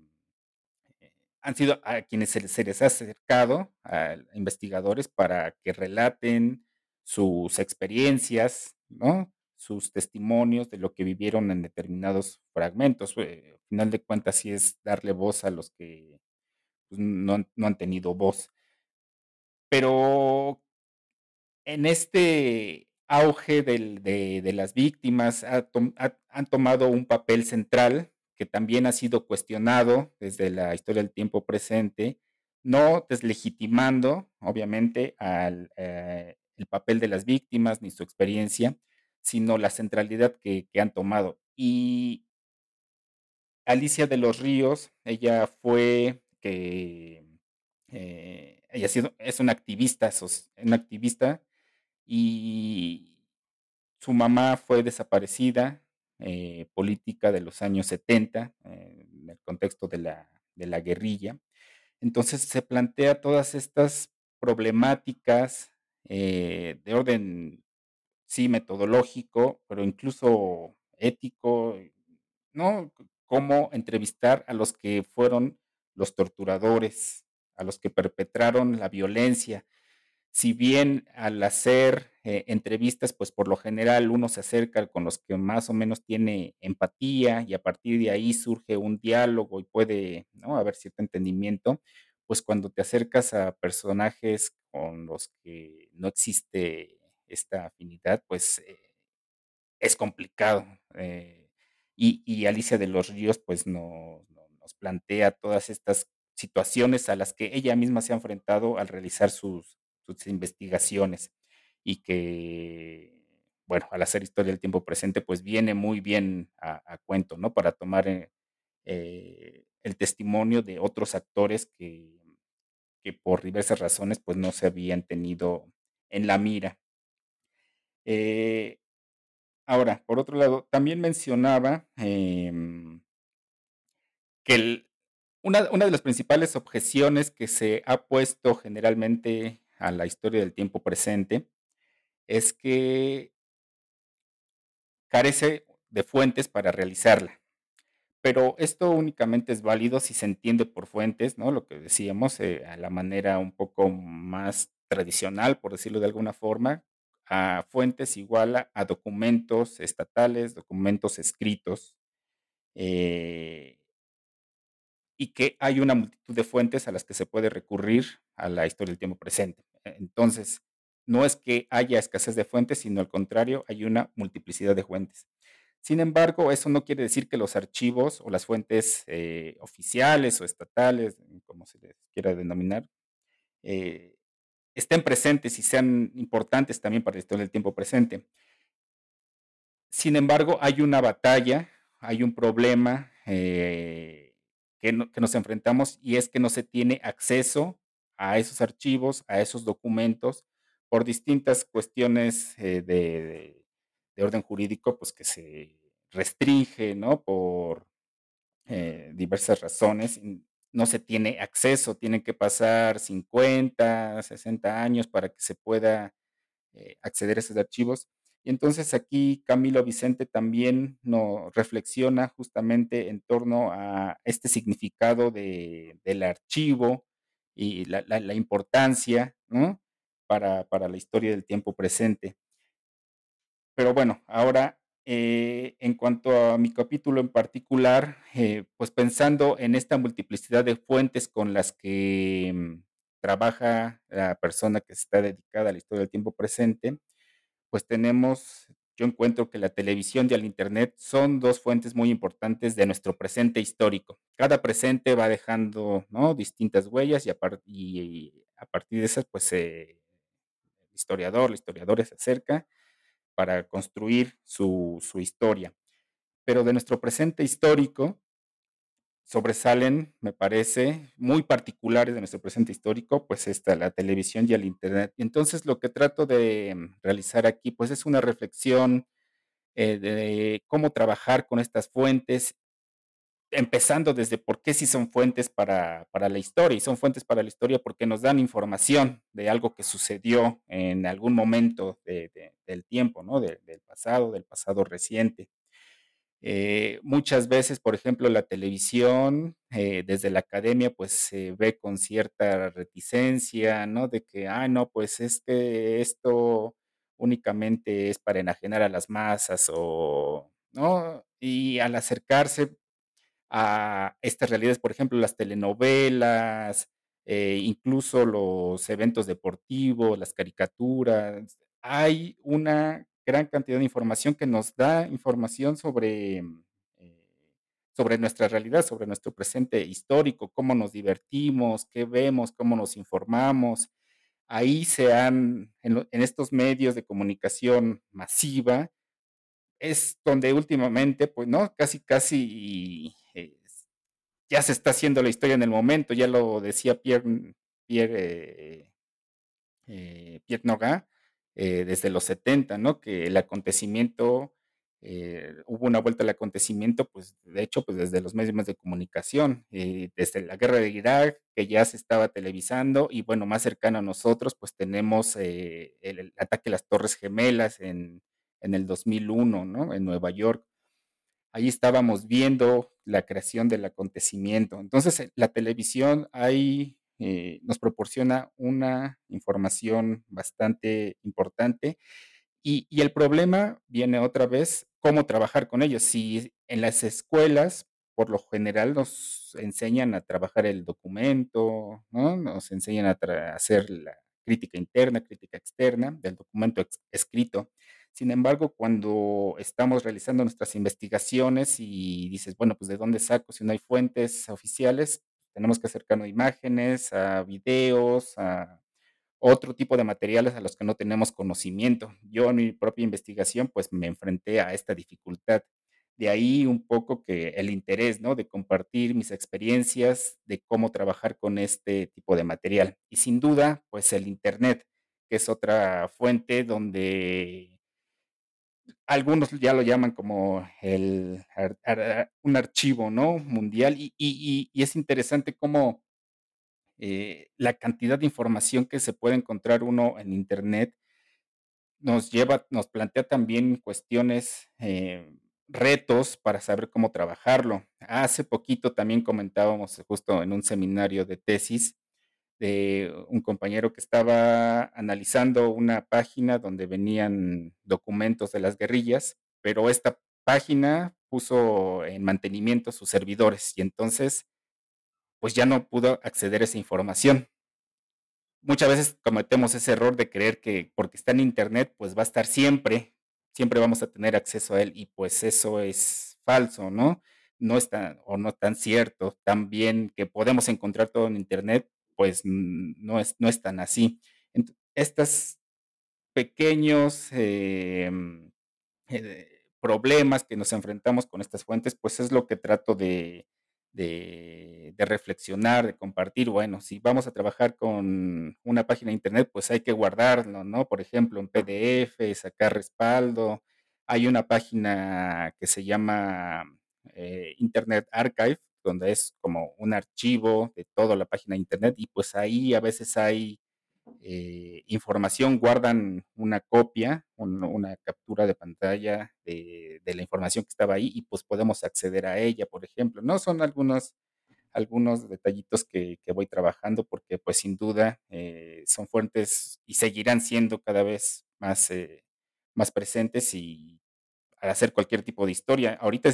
han sido a quienes se les, ha acercado a investigadores para que relaten sus experiencias, ¿no? Sus testimonios de lo que vivieron en determinados fragmentos. Eh, al final de cuentas, sí es darle voz a los que pues, no, han tenido voz. Pero en este auge de, las víctimas han tomado un papel central que también ha sido cuestionado desde la historia del tiempo presente, no deslegitimando, obviamente, al, eh, el papel de las víctimas ni su experiencia, sino la centralidad que, han tomado. Y Alicia de los Ríos, ella fue que eh, ella sido, es una activista, una activista, y su mamá fue desaparecida eh, política de los años 70, en el contexto de la, de la guerrilla. Entonces se plantea todas estas problemáticas eh, de orden, sí, metodológico, pero incluso ético, ¿no? Cómo entrevistar a los que fueron los torturadores, a los que perpetraron la violencia. Si bien al hacer eh, entrevistas, pues por lo general uno se acerca con los que más o menos tiene empatía y a partir de ahí surge un diálogo y puede ¿no? haber cierto entendimiento, pues cuando te acercas a personajes con los que no existe esta afinidad, pues eh, es complicado. Eh, y, Alicia de los Ríos, pues no, no, nos plantea todas estas situaciones a las que ella misma se ha enfrentado al realizar sus, sus investigaciones y que, bueno, al hacer historia del tiempo presente, pues viene muy bien a, cuento, ¿no? Para tomar eh, el testimonio de otros actores que, que por diversas razones, pues no se habían tenido en la mira. Eh, ahora, por otro lado, también mencionaba eh, que una, de las principales objeciones que se ha puesto generalmente a la historia del tiempo presente es que carece de fuentes para realizarla. Pero esto únicamente es válido si se entiende por fuentes, ¿no? Lo que decíamos, eh, a la manera un poco más tradicional, por decirlo de alguna forma, a fuentes igual a, documentos estatales, documentos escritos, eh, y que hay una multitud de fuentes a las que se puede recurrir a la historia del tiempo presente. Entonces, no es que haya escasez de fuentes, sino al contrario, hay una multiplicidad de fuentes. Sin embargo, eso no quiere decir que los archivos o las fuentes eh, oficiales o estatales, como se les quiera denominar, eh, estén presentes y sean importantes también para la historia del tiempo presente. Sin embargo, hay una batalla, hay un problema eh, que, no, que nos enfrentamos y es que no se tiene acceso a esos archivos, a esos documentos, por distintas cuestiones eh, de, de, orden jurídico, pues que se restringe, ¿no? Por eh, diversas razones, no se tiene acceso, tienen que pasar 50, 60 años para que se pueda eh, acceder a esos archivos. Y entonces aquí Camilo Vicente también nos reflexiona justamente en torno a este significado de, del archivo y la, la, la importancia ¿no? para, para, la historia del tiempo presente. Pero bueno, ahora eh, en cuanto a mi capítulo en particular, eh, pues pensando en esta multiplicidad de fuentes con las que mm, trabaja la persona que está dedicada a la historia del tiempo presente, pues tenemos, yo encuentro que la televisión y el Internet son dos fuentes muy importantes de nuestro presente histórico. Cada presente va dejando ¿no? distintas huellas y a, y a, partir de esas, pues eh, el historiador, la historiadora se acerca para construir su, su historia. Pero de nuestro presente histórico, sobresalen, me parece, muy particulares de nuestro presente histórico, pues está la televisión y el Internet. Entonces, lo que trato de mm, realizar aquí, pues es una reflexión eh, de cómo trabajar con estas fuentes, empezando desde por qué sí son fuentes para, para, la historia, y son fuentes para la historia porque nos dan información de algo que sucedió en algún momento de, de, del tiempo, ¿no? De, del pasado, del pasado reciente. Eh, muchas veces, por ejemplo, la televisión, eh, desde la academia, pues se ve con cierta reticencia, ¿no? De que, ah, no, pues es que esto únicamente es para enajenar a las masas o, ¿no? Y al acercarse a estas realidades, por ejemplo, las telenovelas, eh, incluso los eventos deportivos, las caricaturas, hay una gran cantidad de información que nos da información sobre, eh, sobre nuestra realidad, sobre nuestro presente histórico, cómo nos divertimos, qué vemos, cómo nos informamos. Ahí se han, en, en estos medios de comunicación masiva, es donde últimamente, pues, ¿no? Casi, casi ya se está haciendo la historia en el momento, ya lo decía Pierre, Pierre, eh, eh, eh, desde los 70, ¿no? Que el acontecimiento eh, hubo una vuelta al acontecimiento, pues de hecho, pues desde los medios de comunicación, desde la guerra de Irak, que ya se estaba televisando, y bueno, más cercano a nosotros, pues tenemos el, ataque a las Torres Gemelas en, en el 2001, ¿no? En Nueva York. Ahí estábamos viendo la creación del acontecimiento. Entonces, la televisión ahí nos proporciona una información bastante importante y, el problema viene otra vez, cómo trabajar con ellos. Si en las escuelas, por lo general, nos enseñan a trabajar el documento, ¿no? nos enseñan a hacer la crítica interna, crítica externa del documento escrito. Sin embargo, cuando estamos realizando nuestras investigaciones y dices, bueno, pues de dónde saco si no hay fuentes oficiales, tenemos que acercarnos a imágenes, a videos, a otro tipo de materiales a los que no tenemos conocimiento. Yo en mi propia investigación pues me enfrenté a esta dificultad. De ahí un poco que el interés, ¿no? De compartir mis experiencias, de cómo trabajar con este tipo de material. Y sin duda, pues el Internet, que es otra fuente donde algunos ya lo llaman como el, un archivo, ¿no? Mundial. Y, es interesante cómo eh, la cantidad de información que se puede encontrar uno en Internet nos lleva, nos plantea también cuestiones, eh, retos para saber cómo trabajarlo. Hace poquito también comentábamos justo en un seminario de tesis de un compañero que estaba analizando una página donde venían documentos de las guerrillas, pero esta página puso en mantenimiento sus servidores y entonces pues ya no pudo acceder a esa información. Muchas veces cometemos ese error de creer que porque está en Internet, pues va a estar siempre, siempre vamos a tener acceso a él y pues eso es falso, ¿no? No es tan, o no tan cierto. También que podemos encontrar todo en Internet, pues no es, no es tan así. estos pequeños em, eh, problemas que nos enfrentamos con estas fuentes, pues es lo que trato de, de, reflexionar, de compartir. Bueno, si vamos a trabajar con una página de internet, pues hay que guardarlo, ¿no? Por ejemplo, en PDF, sacar respaldo. Hay una página que se llama eh, Internet Archive, donde es como un archivo de toda la página de internet y pues ahí a veces hay eh, información, guardan una copia, una captura de pantalla de, la información que estaba ahí y pues podemos acceder a ella, por ejemplo. No son algunos, algunos detallitos que, voy trabajando porque pues sin duda eh, son fuentes y seguirán siendo cada vez más, eh, más presentes y al hacer cualquier tipo de historia. Ahorita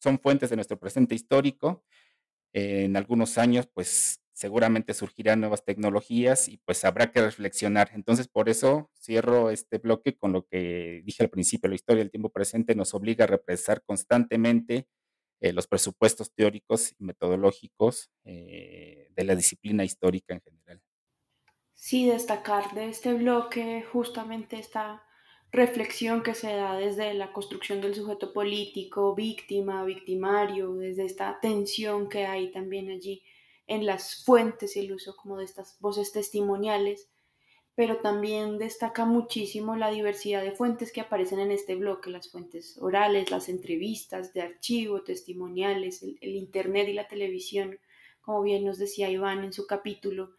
son fuentes de nuestro presente histórico. en algunos años pues seguramente surgirán nuevas tecnologías y pues habrá que reflexionar. Entonces, por eso cierro este bloque con lo que dije al principio, la historia del tiempo presente nos obliga a repensar constantemente eh, los presupuestos teóricos y metodológicos eh, de la disciplina histórica en general. Sí, destacar de este bloque justamente esta reflexión que se da desde la construcción del sujeto político, víctima, victimario, desde esta tensión que hay también allí en las fuentes y el uso como de estas voces testimoniales, pero también destaca muchísimo la diversidad de fuentes que aparecen en este bloque, las fuentes orales, las entrevistas de archivo, testimoniales, el, Internet y la televisión, como bien nos decía Iván en su capítulo.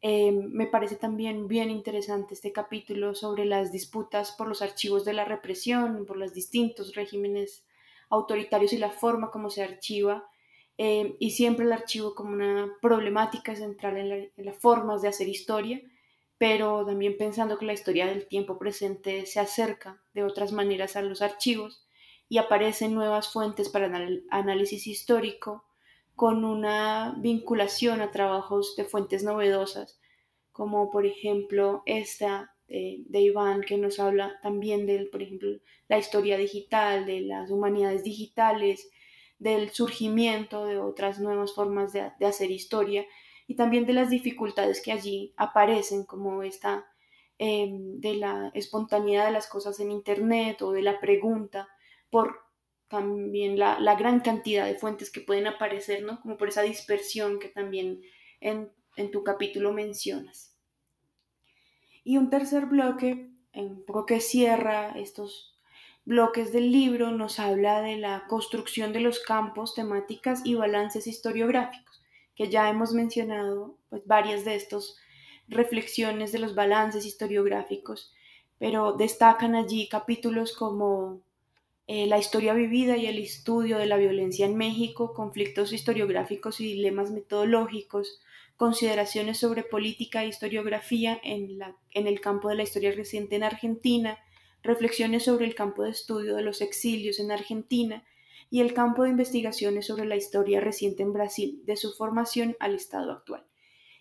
Eh, me parece también bien interesante este capítulo sobre las disputas por los archivos de la represión, por los distintos regímenes autoritarios y la forma como se archiva eh, y siempre el archivo como una problemática central en, las formas de hacer historia, pero también pensando que la historia del tiempo presente se acerca de otras maneras a los archivos y aparecen nuevas fuentes para el análisis histórico con una vinculación a trabajos de fuentes novedosas, como por ejemplo esta de, de Iván que nos habla también de, por ejemplo, la historia digital, de las humanidades digitales, del surgimiento de otras nuevas formas de, hacer historia y también de las dificultades que allí aparecen, como esta em, de la espontaneidad de las cosas en Internet o de la pregunta, por también la, gran cantidad de fuentes que pueden aparecer, ¿no? Como por esa dispersión que también en, en tu capítulo mencionas. Y un tercer bloque, un poco que cierra estos bloques del libro nos habla de la construcción de los campos, temáticas y balances historiográficos, que ya hemos mencionado pues, varias de estas reflexiones de los balances historiográficos, pero destacan allí capítulos como eh, la historia vivida y el estudio de la violencia en México, conflictos historiográficos y dilemas metodológicos, consideraciones sobre política e historiografía en, la, en el campo de la historia reciente en Argentina, reflexiones sobre el campo de estudio de los exilios en Argentina y el campo de investigaciones sobre la historia reciente en Brasil, de su formación al estado actual.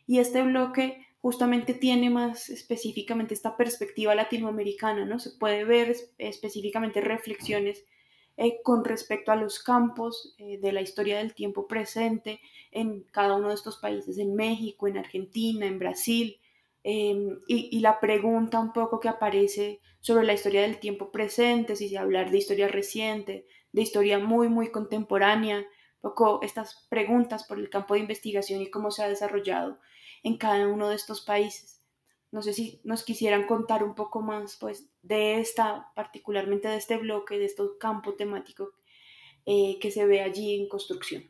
Y este bloque justamente tiene más específicamente esta perspectiva latinoamericana, ¿no? Se puede ver específicamente reflexiones eh, con respecto a los campos eh, de la historia del tiempo presente en cada uno de estos países, en México, en Argentina, en Brasil, em, y, la pregunta un poco que aparece sobre la historia del tiempo presente, si se hablar de historia reciente, de historia muy, muy contemporánea, un poco estas preguntas por el campo de investigación y cómo se ha desarrollado en cada uno de estos países. No sé si nos quisieran contar un poco más pues, de esta, particularmente de este bloque, de este campo temático eh, que se ve allí en construcción.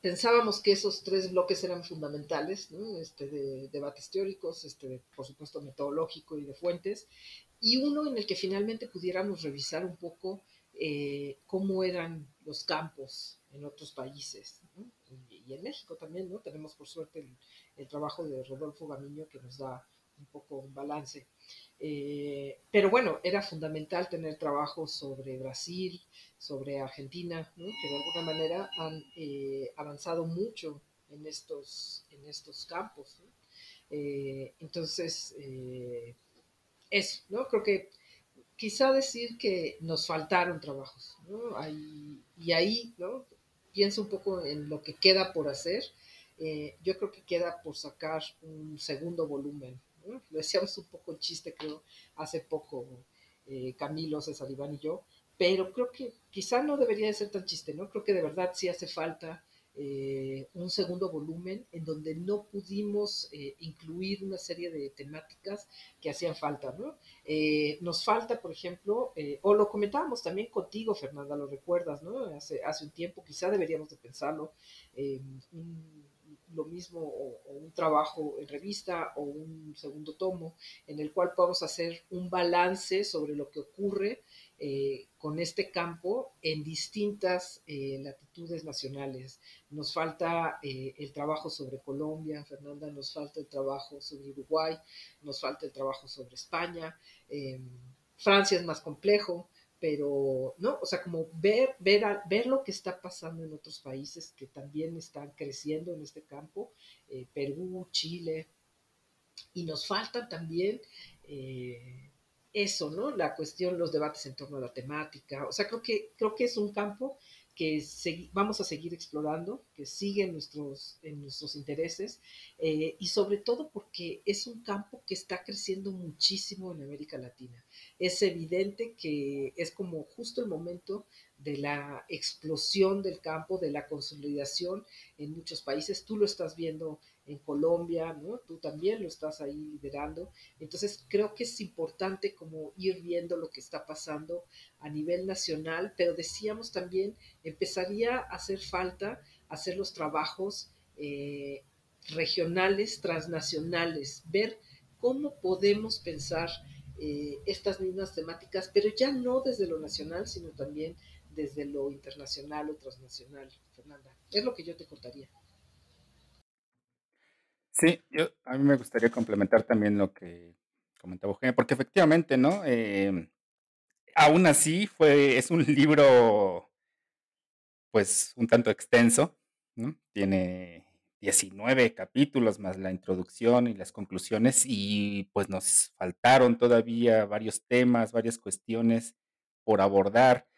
Pensábamos que esos tres bloques eran fundamentales, este, de debates teóricos, este, por supuesto metodológico y de fuentes, y uno en el que finalmente pudiéramos revisar un poco eh, cómo eran los campos en otros países, y, en México también, ¿no? Tenemos por suerte el, trabajo de Rodolfo Gamiño que nos da un poco un balance. Eh, pero bueno, era fundamental tener trabajo sobre Brasil, sobre Argentina, que de alguna manera han eh, avanzado mucho en estos, en estos campos. Eh, entonces, eso, ¿no? Creo que quizá decir que nos faltaron trabajos, ¿no? y ahí, ¿no? Pienso un poco en lo que queda por hacer eh, yo creo que queda por sacar un segundo volumen. Lo decíamos un poco en chiste, creo, hace poco eh, Camilo, César Iván y yo, pero creo que quizá no debería de ser tan chiste, ¿no? Creo que de verdad sí hace falta eh, un segundo volumen en donde no pudimos incluir una serie de temáticas que hacían falta, ¿no? nos falta, por ejemplo, o lo comentábamos también contigo, Fernanda, lo recuerdas, ¿no? Hace, hace un tiempo, quizá deberíamos de pensarlo, lo mismo o, un trabajo en revista o un segundo tomo en el cual podamos hacer un balance sobre lo que ocurre eh, con este campo en distintas eh, latitudes nacionales. Nos falta eh, el trabajo sobre Colombia, Fernanda, nos falta el trabajo sobre Uruguay, nos falta el trabajo sobre España. Francia es más complejo, pero, ¿no? O sea, como ver, ver, ver lo que está pasando en otros países que también están creciendo en este campo, Perú, Chile, y nos falta también eso, ¿no? La cuestión, los debates en torno a la temática, o sea, creo que, creo que es un campo que vamos a seguir explorando, que sigue en nuestros, en nuestros intereses eh, y sobre todo porque es un campo que está creciendo muchísimo en América Latina. Es evidente que es como justo el momento de la explosión del campo, de la consolidación en muchos países. Tú lo estás viendo en Colombia, ¿no? Tú también lo estás ahí liderando. Entonces, creo que es importante como ir viendo lo que está pasando a nivel nacional, pero decíamos también, empezaría a hacer falta hacer los trabajos eh, regionales, transnacionales, ver cómo podemos pensar eh, estas mismas temáticas, pero ya no desde lo nacional, sino también desde lo internacional o transnacional, Fernanda. Es lo que yo te contaría. Sí, yo, a mí me gustaría complementar también lo que comentaba Eugenia, porque efectivamente, ¿no? Em, aún así, fue, es un libro, pues, un tanto extenso, ¿no? Tiene 19 capítulos más la introducción y las conclusiones y pues nos faltaron todavía varios temas, varias cuestiones por abordar.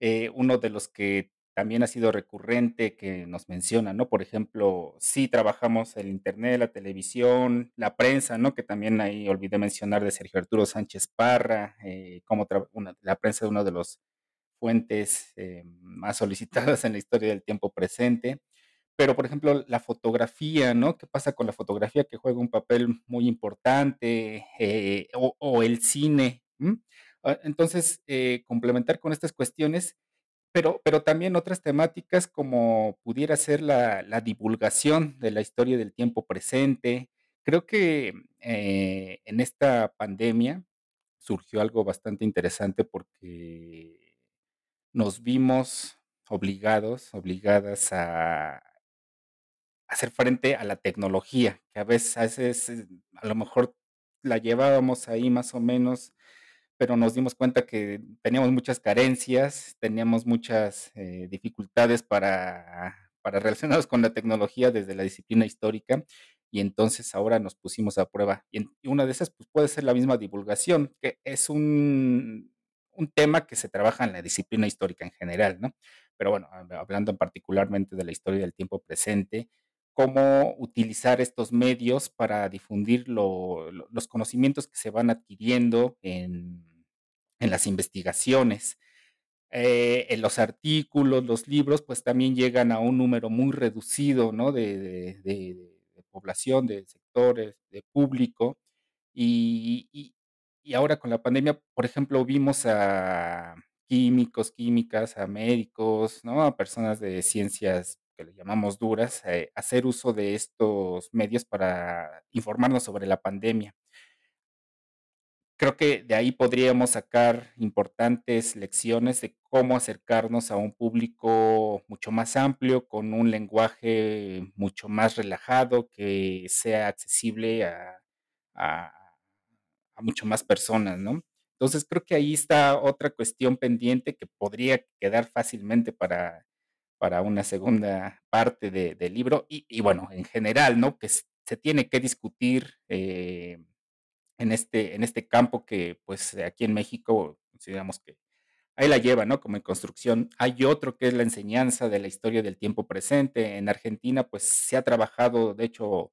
Eh, uno de los que también ha sido recurrente que nos menciona, ¿no? Por ejemplo, sí trabajamos el Internet, la televisión, la prensa, ¿no? Que también ahí olvidé mencionar de Sergio Arturo Sánchez Parra, eh, como la prensa de una de las fuentes eh, más solicitadas en la historia del tiempo presente. Pero, por ejemplo, la fotografía, ¿no? ¿Qué pasa con la fotografía que juega un papel muy importante? o, el cine. Ah, entonces, eh, complementar con estas cuestiones, pero, pero también otras temáticas como pudiera ser la, la divulgación de la historia del tiempo presente. Creo que eh, en esta pandemia surgió algo bastante interesante porque nos vimos obligados, obligadas a hacer frente a la tecnología, que a veces, a eh, a lo mejor la llevábamos ahí más o menos, pero nos dimos cuenta que teníamos muchas carencias, teníamos muchas eh, dificultades para, para relacionarnos con la tecnología desde la disciplina histórica y entonces ahora nos pusimos a prueba. Y, una de esas pues, puede ser la misma divulgación, que es un, un tema que se trabaja en la disciplina histórica en general, ¿no? Pero bueno, hab- hablando particularmente de la historia del tiempo presente, cómo utilizar estos medios para difundir lo- lo- los conocimientos que se van adquiriendo en, las investigaciones. Eh, en los artículos, los libros, pues también llegan a un número muy reducido, ¿no? De, población, de sectores, de público. Y, y- y ahora con la pandemia, por ejemplo, vimos a químicos, químicas, a médicos, ¿no? A personas de ciencias que le llamamos duras, eh, hacer uso de estos medios para informarnos sobre la pandemia. Creo que de ahí podríamos sacar importantes lecciones de cómo acercarnos a un público mucho más amplio, con un lenguaje mucho más relajado, que sea accesible a, a- a mucho más personas, ¿no? Entonces creo que ahí está otra cuestión pendiente que podría quedar fácilmente para, para una segunda parte de- del libro y, bueno, en general, ¿no? Que se tiene que discutir. eh, en este, en este campo que pues aquí en México consideramos que ahí la lleva, ¿no? Como en construcción. Hay otro que es la enseñanza de la historia del tiempo presente. En Argentina pues se ha trabajado, de hecho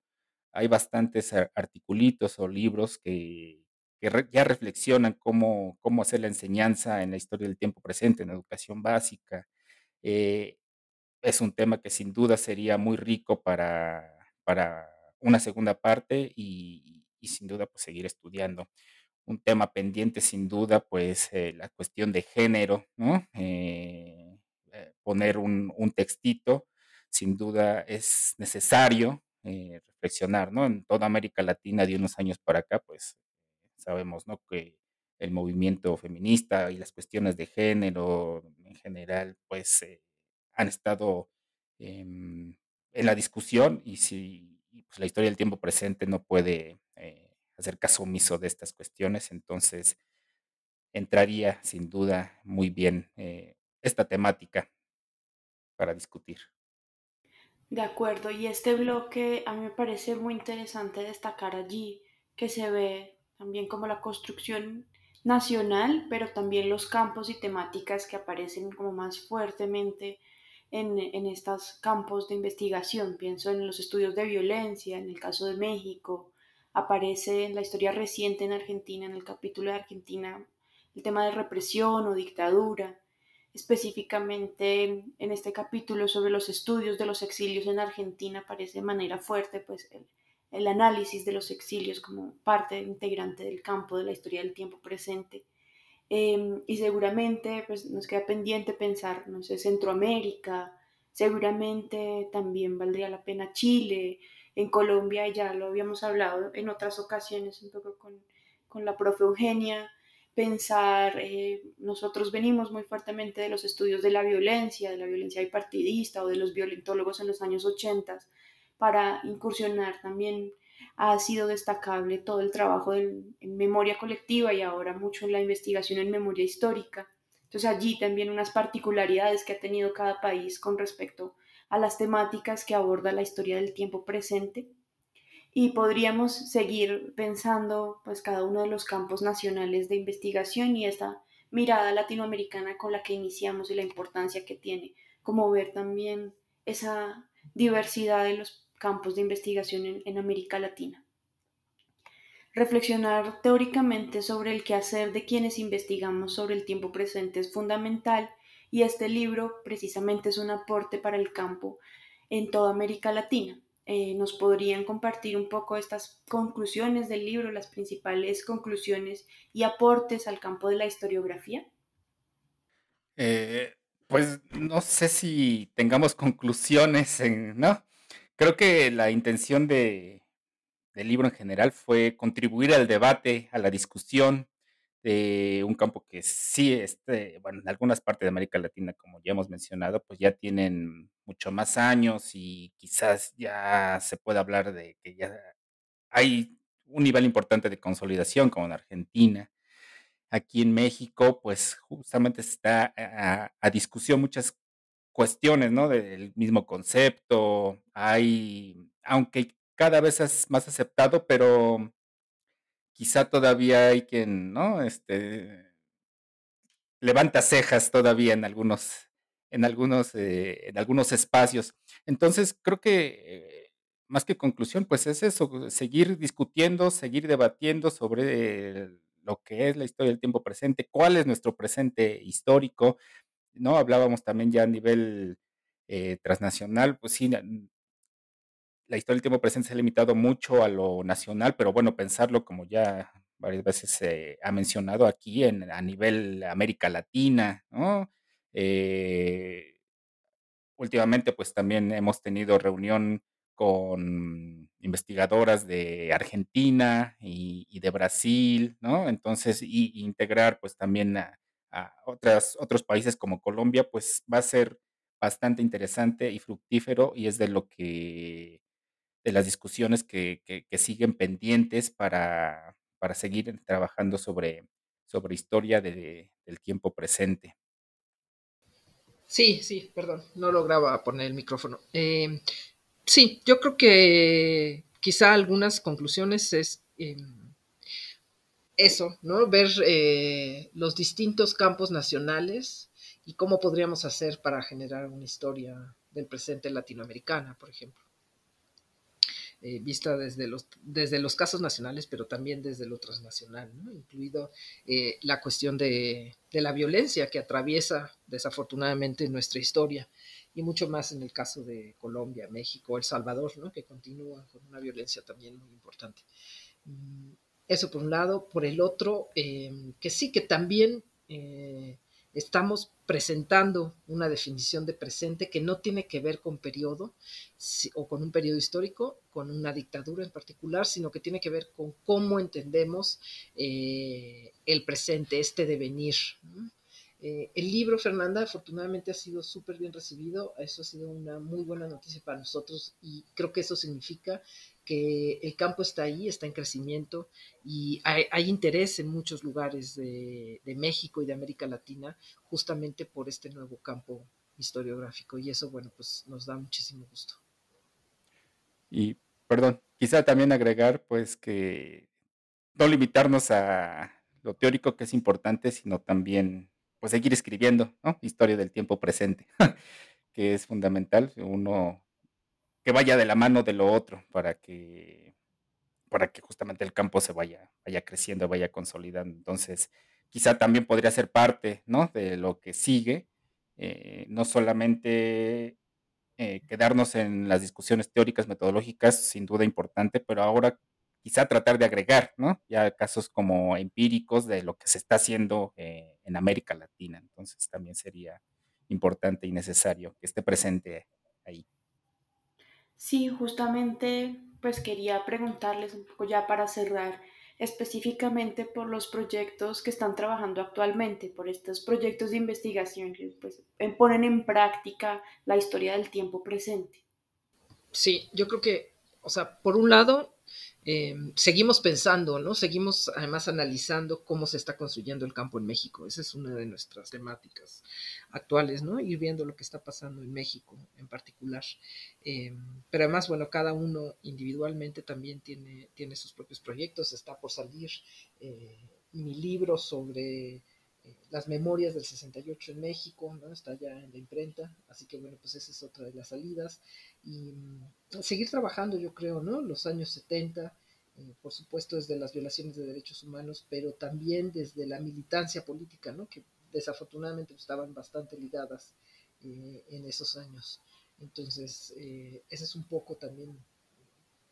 hay bastantes articulitos o libros que, que ya reflexionan cómo, cómo hacer la enseñanza en la historia del tiempo presente, en educación básica. Eh, es un tema que sin duda sería muy rico para, para una segunda parte y, sin duda pues seguir estudiando. Un tema pendiente sin duda pues eh, la cuestión de género, ¿no? Eh, eh, poner un, un textito sin duda es necesario eh, reflexionar, ¿no? En toda América Latina de unos años para acá pues sabemos, ¿no? Que el movimiento feminista y las cuestiones de género en general pues eh, han estado em, en la discusión y si pues, la historia del tiempo presente no puede eh, hacer caso omiso de estas cuestiones, entonces entraría sin duda muy bien eh, esta temática para discutir. De acuerdo, y este bloque a mí me parece muy interesante destacar allí que se ve también como la construcción nacional, pero también los campos y temáticas que aparecen como más fuertemente en, en estos campos de investigación. Pienso en los estudios de violencia, en el caso de México, aparece en la historia reciente en Argentina, en el capítulo de Argentina, el tema de represión o dictadura específicamente en este capítulo sobre los estudios de los exilios en Argentina aparece de manera fuerte pues el, el, análisis de los exilios como parte integrante del campo de la historia del tiempo presente. Eh, y seguramente pues, nos queda pendiente pensar, no sé, Centroamérica, seguramente también valdría la pena Chile, en Colombia ya lo habíamos hablado en otras ocasiones un poco con, con la profe Eugenia, pensar, eh, nosotros venimos muy fuertemente de los estudios de la violencia, de la violencia bipartidista o de los violentólogos en los años 80 para incursionar también ha sido destacable todo el trabajo en, memoria colectiva y ahora mucho en la investigación en memoria histórica. Entonces allí también unas particularidades que ha tenido cada país con respecto a las temáticas que aborda la historia del tiempo presente y podríamos seguir pensando pues cada uno de los campos nacionales de investigación y esta mirada latinoamericana con la que iniciamos y la importancia que tiene, como ver también esa diversidad de los campos de investigación en, en América Latina. Reflexionar teóricamente sobre el quehacer de quienes investigamos sobre el tiempo presente es fundamental y este libro precisamente es un aporte para el campo en toda América Latina Eh, ¿Nos podrían compartir un poco estas conclusiones del libro, las principales conclusiones y aportes al campo de la historiografía? Eh, pues no sé si tengamos conclusiones, ¿no? Creo que la intención de, del libro en general fue contribuir al debate, a la discusión de un campo que sí, este, bueno, en algunas partes de América Latina, como ya hemos mencionado, pues ya tienen mucho más años y quizás ya se puede hablar de que ya hay un nivel importante de consolidación, como en Argentina. Aquí en México, pues justamente está a, a discusión muchas cuestiones, ¿no? Del mismo concepto. Hay, aunque cada vez es más aceptado, pero quizá todavía hay quien, ¿no? Este, levanta cejas todavía en algunos, en algunos, eh, en algunos espacios. Entonces, creo que eh, más que conclusión, pues es eso, seguir discutiendo, seguir debatiendo sobre lo que es la historia del tiempo presente, cuál es nuestro presente histórico, ¿no? Hablábamos también ya a nivel eh, transnacional, pues sí, la historia del tiempo presente se ha limitado mucho a lo nacional, pero bueno, pensarlo como ya varias veces se ha mencionado aquí en, a nivel América Latina, ¿no? Eh, últimamente pues también hemos tenido reunión con investigadoras de Argentina y, de Brasil, ¿no? Entonces, y, integrar pues también a, a otras, otros países como Colombia, pues va a ser bastante interesante y fructífero y es de lo que de las discusiones que, que, siguen pendientes para, para, seguir trabajando sobre, sobre historia de, del tiempo presente. Sí, sí, perdón, no lograba poner el micrófono. Eh, sí, yo creo que quizá algunas conclusiones es eh, eso, ¿no? Ver eh, los distintos campos nacionales y cómo podríamos hacer para generar una historia del presente latinoamericana, por ejemplo. Eh, vista desde los, desde los casos nacionales, pero también desde lo transnacional, incluido eh, la cuestión de, de, la violencia que atraviesa desafortunadamente nuestra historia y mucho más en el caso de Colombia, México, El Salvador, ¿no? que continúa con una violencia también muy importante. Eso por un lado, por el otro, eh, que sí que también estamos presentando una definición de presente que no tiene que ver con periodo o con un periodo histórico, con una dictadura en particular, sino que tiene que ver con cómo entendemos eh, el presente, este devenir. Eh, el libro, Fernanda, afortunadamente ha sido súper bien recibido. Eso ha sido una muy buena noticia para nosotros y creo que eso significa que el campo está ahí, está en crecimiento y hay, interés en muchos lugares de, México y de América Latina justamente por este nuevo campo historiográfico y eso, bueno, pues nos da muchísimo gusto. Y, perdón, quizá también agregar pues que no limitarnos a lo teórico que es importante, sino también pues seguir escribiendo, ¿no? Historia del tiempo presente, que es fundamental. Uno que vaya de la mano de lo otro para que para que justamente el campo se vaya, vaya creciendo, vaya consolidando. Entonces, quizá también podría ser parte ¿no? de lo que sigue, eh, no solamente eh, quedarnos en las discusiones teóricas, metodológicas, sin duda importante, pero ahora quizá tratar de agregar, ¿no? Ya casos como empíricos de lo que se está haciendo eh, en América Latina. Entonces también sería importante y necesario que esté presente ahí. Sí, justamente pues quería preguntarles un poco ya para cerrar específicamente por los proyectos que están trabajando actualmente, por estos proyectos de investigación que pues, ponen en práctica la historia del tiempo presente. Sí, yo creo que, o sea, por un lado, eh, seguimos pensando, ¿no? Seguimos además analizando cómo se está construyendo el campo en México. Esa es una de nuestras temáticas actuales, ¿no? Ir viendo lo que está pasando en México en particular. Eh, pero además, bueno, cada uno individualmente también tiene, tiene sus propios proyectos. Está por salir eh, mi libro sobre las memorias del 68 en México, ¿no? Está ya en la imprenta, así que bueno, pues esa es otra de las salidas. Y mm, seguir trabajando, yo creo, ¿no? Los años 70, eh, por supuesto desde las violaciones de derechos humanos, pero también desde la militancia política, ¿no? Que desafortunadamente estaban bastante ligadas eh, en esos años. Entonces, eh, ese es un poco también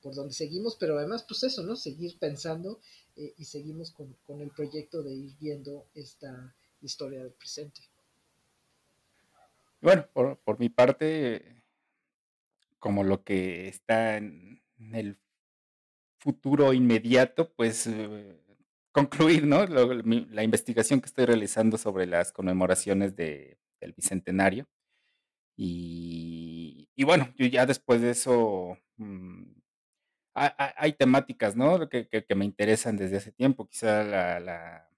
por donde seguimos, pero además, pues eso, ¿no? Seguir pensando eh, y seguimos con, con, el proyecto de ir viendo esta historia del presente. Bueno, por, por mi parte, como lo que está en el futuro inmediato, pues eh, concluir, ¿no? La investigación que estoy realizando sobre las conmemoraciones de, del Bicentenario. Y, y, bueno, yo ya después de eso, mmm, hay, temáticas, ¿no? Que, me interesan desde hace tiempo, quizá la, la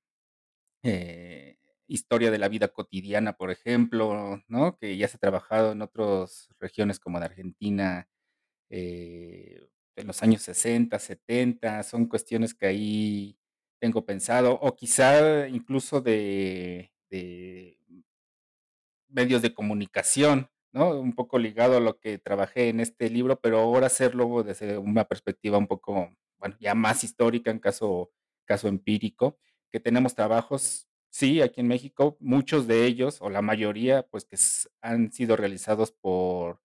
eh, historia de la vida cotidiana, por ejemplo, ¿no? Que ya se ha trabajado en otras regiones como de Argentina, eh, en los años 60, 70, son cuestiones que ahí tengo pensado, o quizá incluso de medios de comunicación, ¿no? Un poco ligado a lo que trabajé en este libro, pero ahora hacerlo desde una perspectiva un poco, bueno, ya más histórica en caso, caso empírico, que tenemos trabajos, sí, aquí en México, muchos de ellos, o la mayoría, pues que han sido realizados por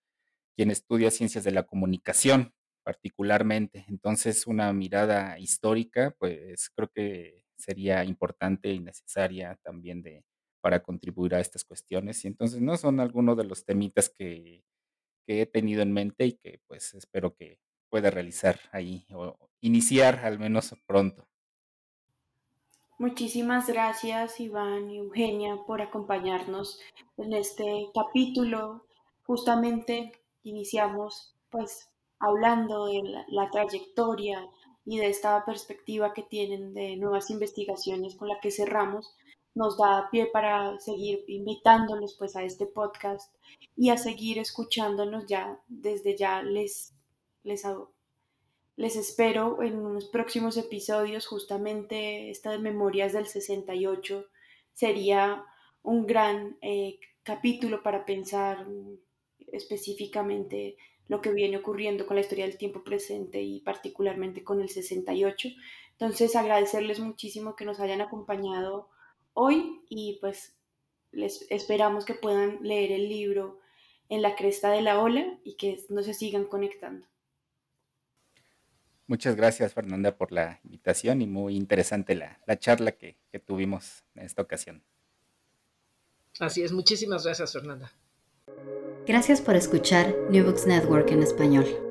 quien estudia ciencias de la comunicación, particularmente. Entonces, una mirada histórica, pues creo que sería importante y necesaria también de, para contribuir a estas cuestiones. Y entonces, no son algunos de los temitas que, que he tenido en mente y que pues espero que pueda realizar ahí o iniciar al menos pronto. Muchísimas gracias Iván y Eugenia por acompañarnos en este capítulo. Justamente iniciamos pues hablando de la, la, trayectoria y de esta perspectiva que tienen de nuevas investigaciones con la que cerramos, nos da pie para seguir invitándolos pues a este podcast y a seguir escuchándonos ya desde ya les les les espero en unos próximos episodios, justamente esta de Memorias del 68 sería un gran eh, capítulo para pensar específicamente lo que viene ocurriendo con la historia del tiempo presente y particularmente con el 68. Entonces agradecerles muchísimo que nos hayan acompañado hoy y pues les esperamos que puedan leer el libro en la cresta de la ola y que no se sigan conectando. Muchas gracias, Fernanda, por la invitación y muy interesante la, la charla que, que, tuvimos en esta ocasión. Así es, muchísimas gracias, Fernanda. Gracias por escuchar New Books Network en español.